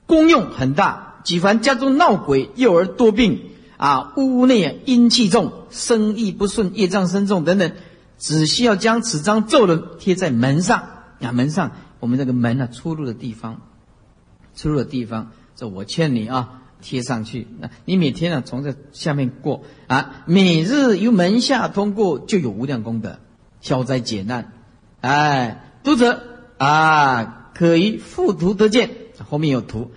功用很大，几凡家中闹鬼、幼儿多病。啊，屋内阴气重，生意不顺，业障深重等等，只需要将此张咒轮贴在门上啊，门上我们这个门啊出入的地方，出入的地方，这我劝你啊，贴上去。那你每天啊从这下面过啊，每日由门下通过，就有无量功德，消灾解难。哎，读者啊，可以附图得见，后面有图，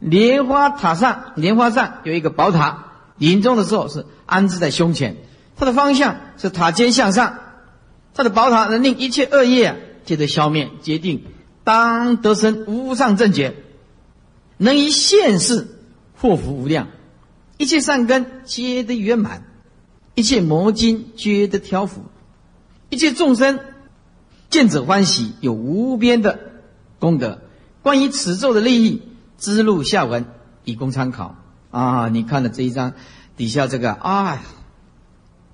莲花塔上，莲花上有一个宝塔。临终的时候是安置在胸前，它的方向是塔尖向上，它的宝塔能令一切恶业皆得消灭，决定当得生无上正觉，能以现世祸福无量，一切善根皆得圆满，一切魔金皆得调伏，一切众生见者欢喜，有无边的功德。关于此咒的利益，知录下文以供参考。啊，你看了这一章底下这个啊，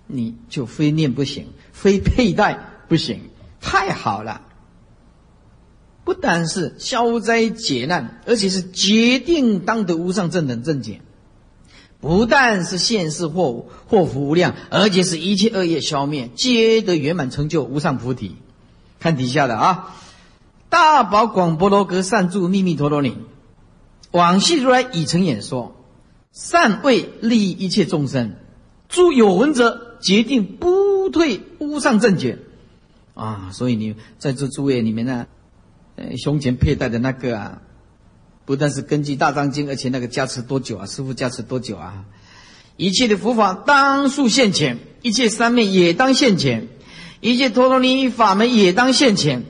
你就非念不行，非佩戴不行，太好了！不但是消灾解难，而且是决定当得无上正等正解。不但是现世祸祸福无量，而且是一切恶业消灭，皆得圆满成就无上菩提。看底下的啊，大宝广波罗格善住秘密陀罗尼，往昔如来已曾演说。善为利益一切众生，诸有闻者决定不退无上正觉啊！所以你在座诸位里面呢，胸前佩戴的那个啊，不但是根据大藏经，而且那个加持多久啊？师傅加持多久啊？一切的佛法当速现前，一切三昧也当现前，一切陀罗尼法门也当现前，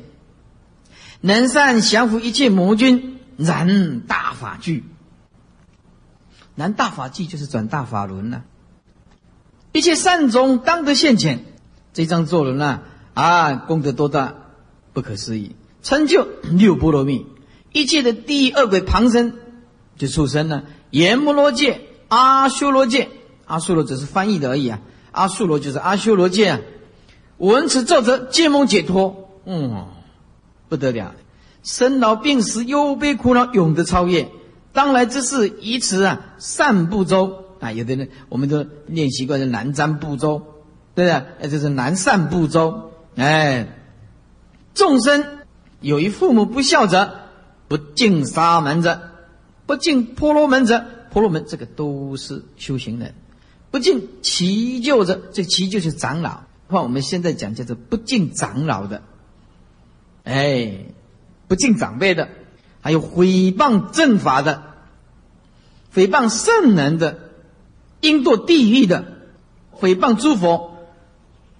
能善降伏一切魔君，然大法具。然大法纪就是转大法轮呐，一切善终当得现前，这张作轮呐啊，功德多大，不可思议，成就六波罗蜜，一切的第二鬼旁生就畜生了，阎摩罗界、阿修罗界，阿修罗只是翻译的而已啊，阿修罗就是阿修罗界啊，闻此咒者皆蒙解脱，嗯，不得了，生老病死忧悲苦恼永得超越。当来之事，以此啊善不周啊，有的人我们都练习过的南瞻部洲，对不对？哎，这是南善不周。哎，众生有一父母不孝者，不敬沙门者，不敬婆罗门者，婆罗门这个都是修行人。不敬祈救者，这祈救是长老。换我们现在讲叫做不敬长老的，哎，不敬长辈的。还有诽谤正法的、诽谤圣人的、应堕地狱的、诽谤诸佛、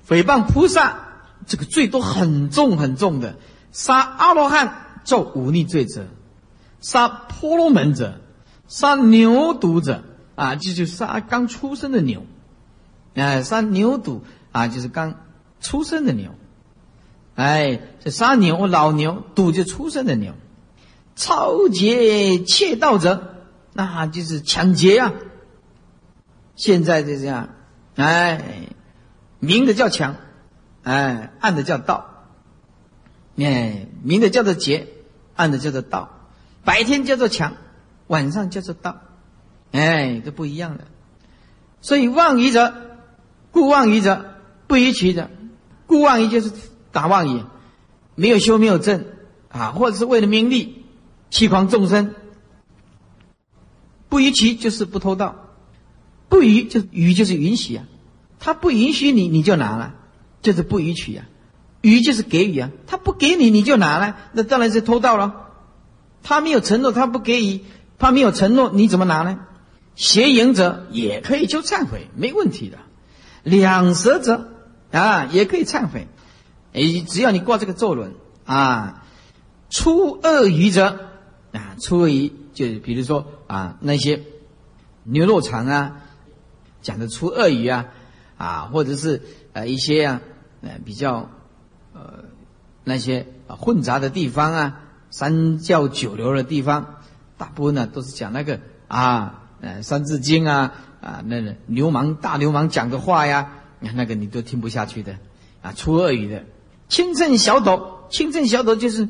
诽谤菩萨，这个罪都很重很重的。杀阿罗汉造忤逆罪者，杀婆罗门者，杀牛犊者啊，这就杀刚出生的牛，哎，杀牛犊啊，就是刚出生的牛。哎，这杀牛老牛堵着出生的牛，超劫窃盗者，那就是抢劫啊！现在就这样，哎，明的叫抢，哎，暗的叫盗，哎，明的叫做劫，暗的叫做盗，白天叫做强，晚上叫做盗，哎，都不一样的。所以妄语者，故妄语者，不逾其者，故妄语就是。打妄语，没有修没有正啊，或者是为了名利，欺诳众生，不逾其就是不偷盗，不逾就是逾就是允许啊，他不允许你你就拿了，就是不允许啊，逾就是给予啊，他不给你你就拿了，那当然是偷盗了。他没有承诺，他不给予，他没有承诺，你怎么拿呢？邪淫者也可以求忏悔，没问题的。两舌者啊，也可以忏悔。哎，只要你过这个咒轮啊，出恶语者啊，出恶语就比如说啊，那些牛肉肠啊，讲的出恶语啊，啊，或者是呃一些啊，呃比较呃那些啊混杂的地方啊，三教九流的地方，大部分呢都是讲那个啊，呃《三字经》啊，啊那流氓大流氓讲的话呀，那个你都听不下去的啊，出恶语的。轻秤小斗，轻秤小斗就是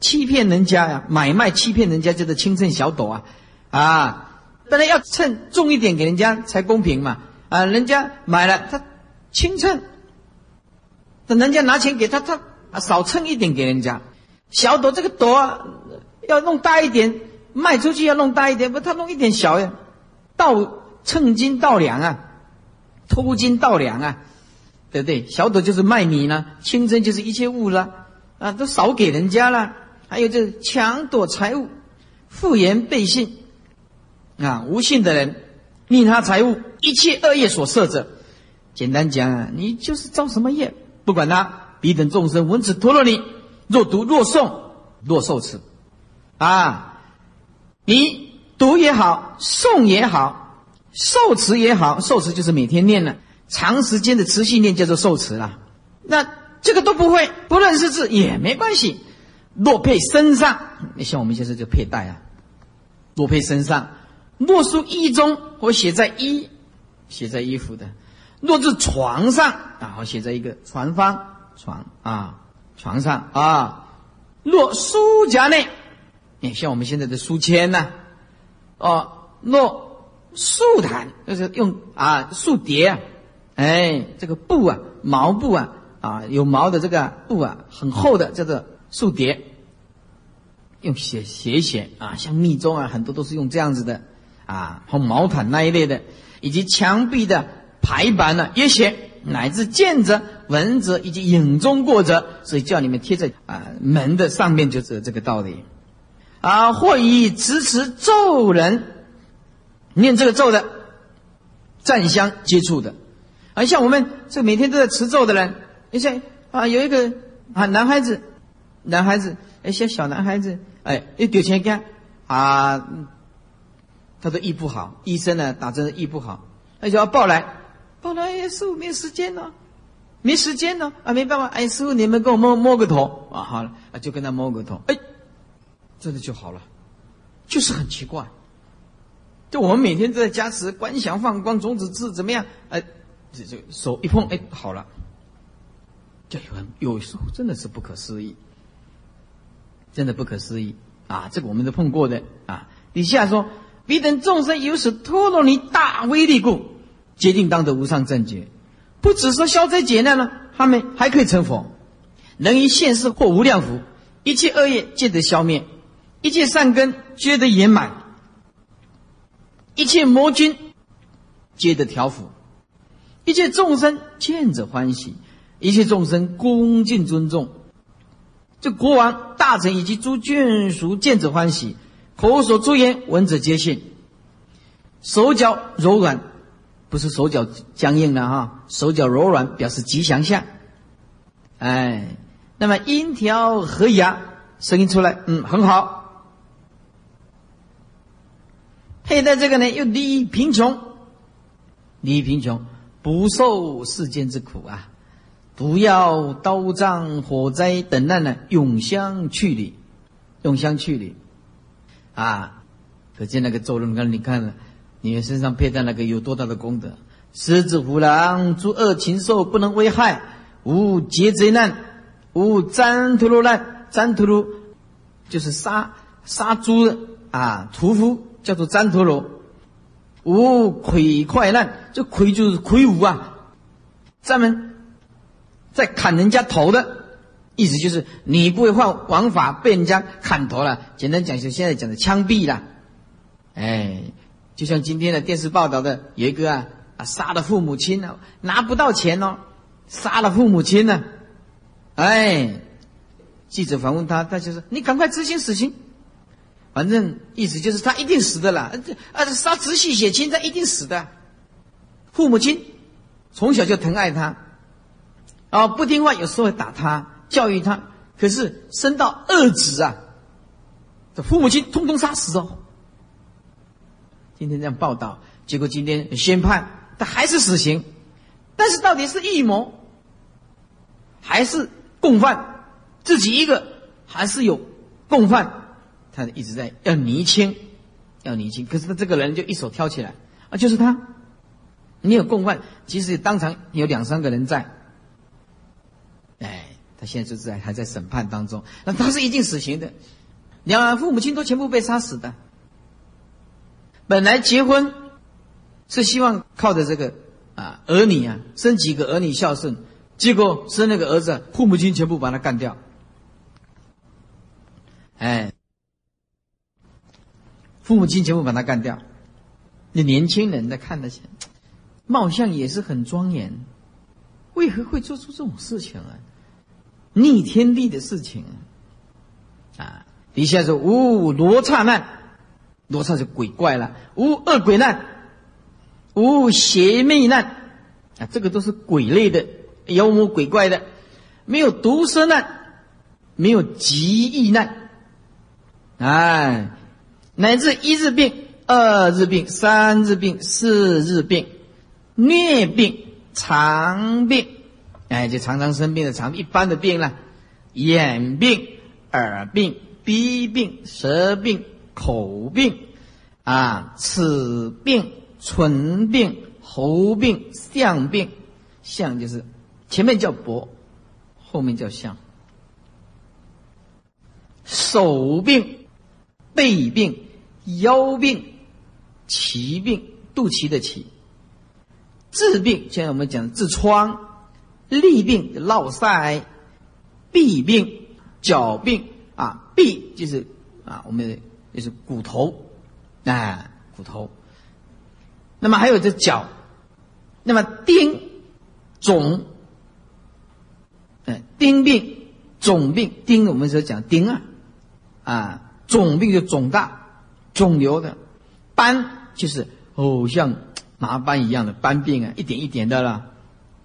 欺骗人家呀，买卖欺骗人家叫做轻秤小斗啊，啊，本来要称重一点给人家才公平嘛，啊，人家买了他轻称，等人家拿钱给他，他啊少称一点给人家，小朵这个朵啊要弄大一点，卖出去要弄大一点，不他弄一点小呀，倒称斤倒两啊，偷斤倒两啊。对不对？小朵就是卖米呢，轻真就是一切物了，啊，都少给人家了。还有这强夺财物，复言背信，啊，无信的人逆他财物，一切恶业所设者。简单讲啊，你就是造什么业，不管他，彼等众生闻此陀罗尼，若读若诵若受持，啊，你读也好，诵也好，受持也好，受持就是每天念了。长时间的持续念叫做受持了，那这个都不会，不认识字也没关系。若配身上，你像我们现在就佩戴啊。若配身上，若书一中或写在衣，写在衣服的；若是床上啊，或写在一个床方床啊床上啊。若书夹内，你像我们现在的书签呐，哦，若树毯就是用啊竖叠啊。哎，这个布啊，毛布啊，啊，有毛的这个布啊，很厚的，叫做树蝶，用写写写啊，像密宗啊，很多都是用这样子的啊，和毛毯那一类的，以及墙壁的排版呢也写，乃至见者、闻者以及影中过者，所以叫你们贴在啊门的上面，就是这个道理啊。或以持持咒人念这个咒的，占香接触的。而像我们这每天都在持咒的人，你像啊，有一个啊男孩子，男孩子，一些小男孩子，哎，一丢钱干啊，他的医不好，医生呢打针医不好，那就要抱来，报来师傅没时间呢，没时间呢，啊没办法，哎师傅你们给我摸摸个头。啊好了，啊就跟他摸个头，哎，真的就好了，就是很奇怪，就我们每天都在加持观想放光种子字怎么样，哎。这这手一碰，哎，好了，就有人有时候真的是不可思议，真的不可思议。啊！这个我们都碰过的。啊。底下说，彼等众生由此陀罗尼大威力故，决定当得无上正觉。不只说消灾解难了，他们还可以成佛，能于现世获无量福，一切恶业皆得消灭，一切善根皆得圆满，一切魔君皆得调伏。一切众生见者欢喜，一切众生恭敬尊重，这国王、大臣以及诸眷属见者欢喜，口所出言，闻者皆信。手脚柔软，不是手脚僵硬了哈，手脚柔软表示吉祥相。哎，那么音调和雅，声音出来，嗯，很好。佩戴这个呢，又离贫穷，离贫穷，不受世间之苦啊。不要刀杖火灾等难呢，永相去离，永相去离，啊！可见那个周润刚，你看，你身上佩戴那个有多大的功德？狮子、虎狼、诸恶禽兽不能危害，无劫贼难，无旃陀罗难。旃陀罗就是杀杀猪的啊，屠夫叫做旃陀罗。无魁快难，这魁就是魁梧啊，咱们。在砍人家头的意思就是你不会犯王法，被人家砍头了。简单讲就现在讲的枪毙了。就像今天的电视报道的有一个啊啊杀了父母亲了，拿不到钱哦，杀了父母亲呢。哎，记者访问他，他就说：“你赶快执行死刑。”反正意思就是他一定死的了。这啊杀直系血亲，他一定死的。父母亲从小就疼爱他。啊，不听话，有时候会打他，教育他。可是生到二子啊，这父母亲通通杀死哦。今天这样报道，结果今天宣判，他还是死刑。但是到底是预谋，还是共犯？自己一个，还是有共犯？他一直在要厘清，要厘清。可是他这个人就一手挑起来啊，就是他。你有共犯，其实当场有两三个人在。哎，他现在就在还在审判当中，那他是一定死刑的。两父母亲都全部被杀死的。本来结婚是希望靠着这个啊儿女啊生几个儿女孝顺，结果生那个儿子，父母亲全部把他干掉。哎，父母亲全部把他干掉。那年轻人在看的，貌相也是很庄严，为何会做出这种事情啊？逆天地的事情，啊！底下说无罗刹难，罗刹是鬼怪了；无恶鬼难，无邪魅难，啊，这个都是鬼类的妖魔鬼怪的。没有毒蛇难，没有疾疫难，哎，乃至一日病、二日病、三日病、四日病、疟病、肠病。哎，就常常生病的常一般的病了，眼病、耳病、鼻病、舌病、口病，啊，齿病、唇病、喉病、相病，相就是前面叫脖，后面叫相，手病、背病、腰病、脐病，肚脐的脐，痔病，现在我们讲痔疮。痢病、落腮、痹病、脚病啊，痹就是啊，我们就是骨头啊，骨头。那么还有这脚，那么钉、肿，哎，钉病、肿病，钉我们说讲钉啊，啊，肿病就肿大、肿瘤的，斑就是哦，像麻斑一样的斑病啊，一点一点的啦。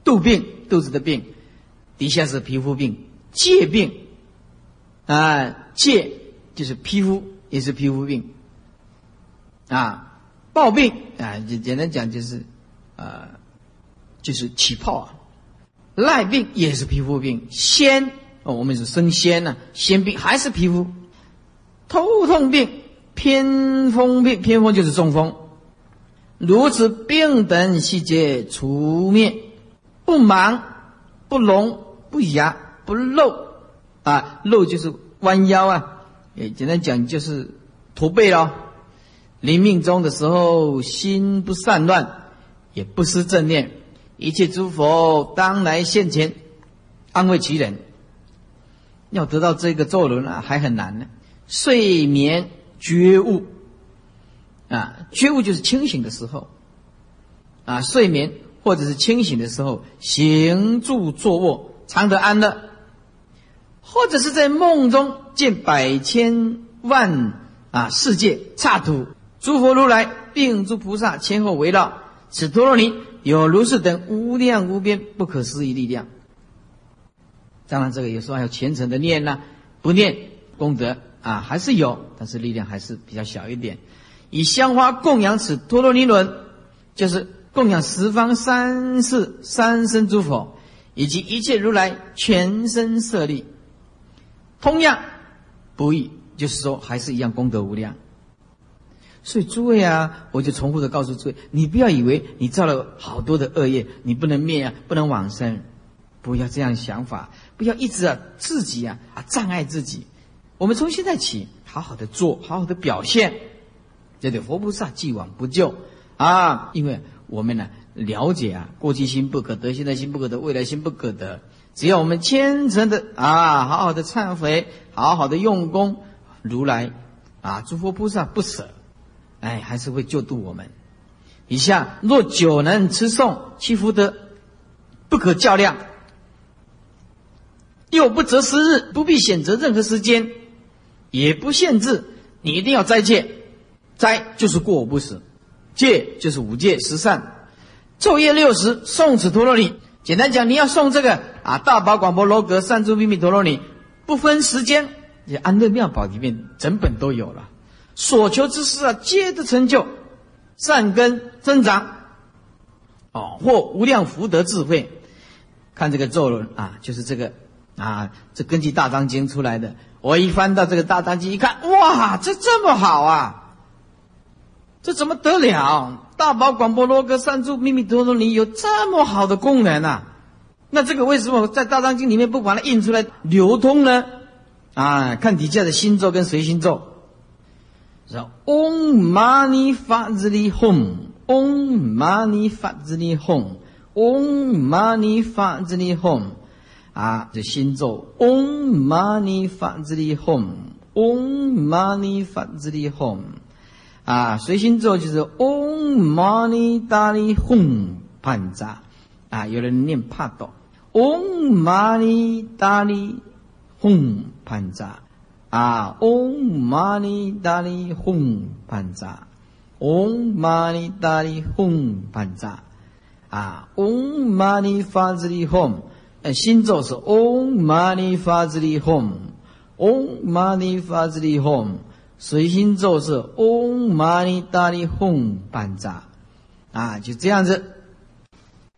肚病，肚子的病，底下是皮肤病，疥病，啊，疥就是皮肤，也是皮肤病，啊，暴病啊，简简单讲就是，呃，就是起泡啊，赖病也是皮肤病，仙哦，我们是生仙呢，仙病还是皮肤，头痛病，偏风病，偏风就是中风，如此病等细节除灭。不盲，不聋，不哑，不漏，啊，漏就是弯腰啊，也简单讲就是驼背咯。临命终的时候，心不散乱，也不失正念，一切诸佛当来现前，安慰其人。要得到这个咒轮啊，还很难呢。睡眠觉悟，啊，觉悟就是清醒的时候，啊，睡眠。或者是清醒的时候，行住坐卧常得安乐。或者是在梦中见百千万啊世界刹土，诸佛如来并诸菩萨前后围绕，此陀罗尼有如是等无量无边不可思议力量。当然，这个有时候还有虔诚的念呢，不念功德啊还是有，但是力量还是比较小一点。以香花供养此陀罗尼轮，就是供养十方三世三身诸佛，以及一切如来全身舍利。同样不易，就是说还是一样功德无量。所以诸位啊，我就重复的告诉诸位，你不要以为你造了好多的恶业，你不能灭啊，不能往生，不要这样想法。不要一直啊自己啊啊障碍自己，我们从现在起好好的做，好好的表现，这对佛菩萨既往不咎啊！因为我们呢了解啊，过去心不可得，现在心不可得，未来心不可得。只要我们虔诚的啊，好好的忏悔，好好的用功，如来啊，诸佛菩萨不舍，哎，还是会救度我们。以下若久能持诵其福德，不可较量。又不择时日，不必选择任何时间，也不限制你一定要斋戒，斋就是过午不食，戒就是五戒十善，昼夜六时送此陀罗尼。简单讲，你要送这个啊，大宝广博罗格善住秘密陀罗尼，不分时间，也安乐妙宝里面整本都有了。所求之事啊，皆得成就，善根增长，哦，或无量福德智慧。看这个咒论啊，就是这个。啊，这根据《大藏经》出来的。我一翻到这个《大藏经》，一看，哇，这这么好啊！这怎么得了？大宝广播罗格三柱秘密陀罗尼有这么好的功能啊？那这个为什么在《大藏经》里面不把它印出来流通呢？啊，看底下的心咒跟随心咒，说 Om Mani Padme Hum，Om Mani Padme Hum，Om Mani Padme Hum。啊，这心咒。嗡嘛呢发自利吽，嗡嘛呢发自利吽，啊，随心咒就是嗡嘛呢达利吽盘扎，啊，有人念帕多，嗡嘛呢达利吽盘扎，啊，嗡嘛呢达利吽盘扎，嗡嘛呢达利吽盘扎，啊，嗡嘛呢发自利吽。心咒是 Om Mani Padme Hum，Om Mani Padme Hum。随心咒是 Om Mani Padme Hum 班扎，啊，就这样子。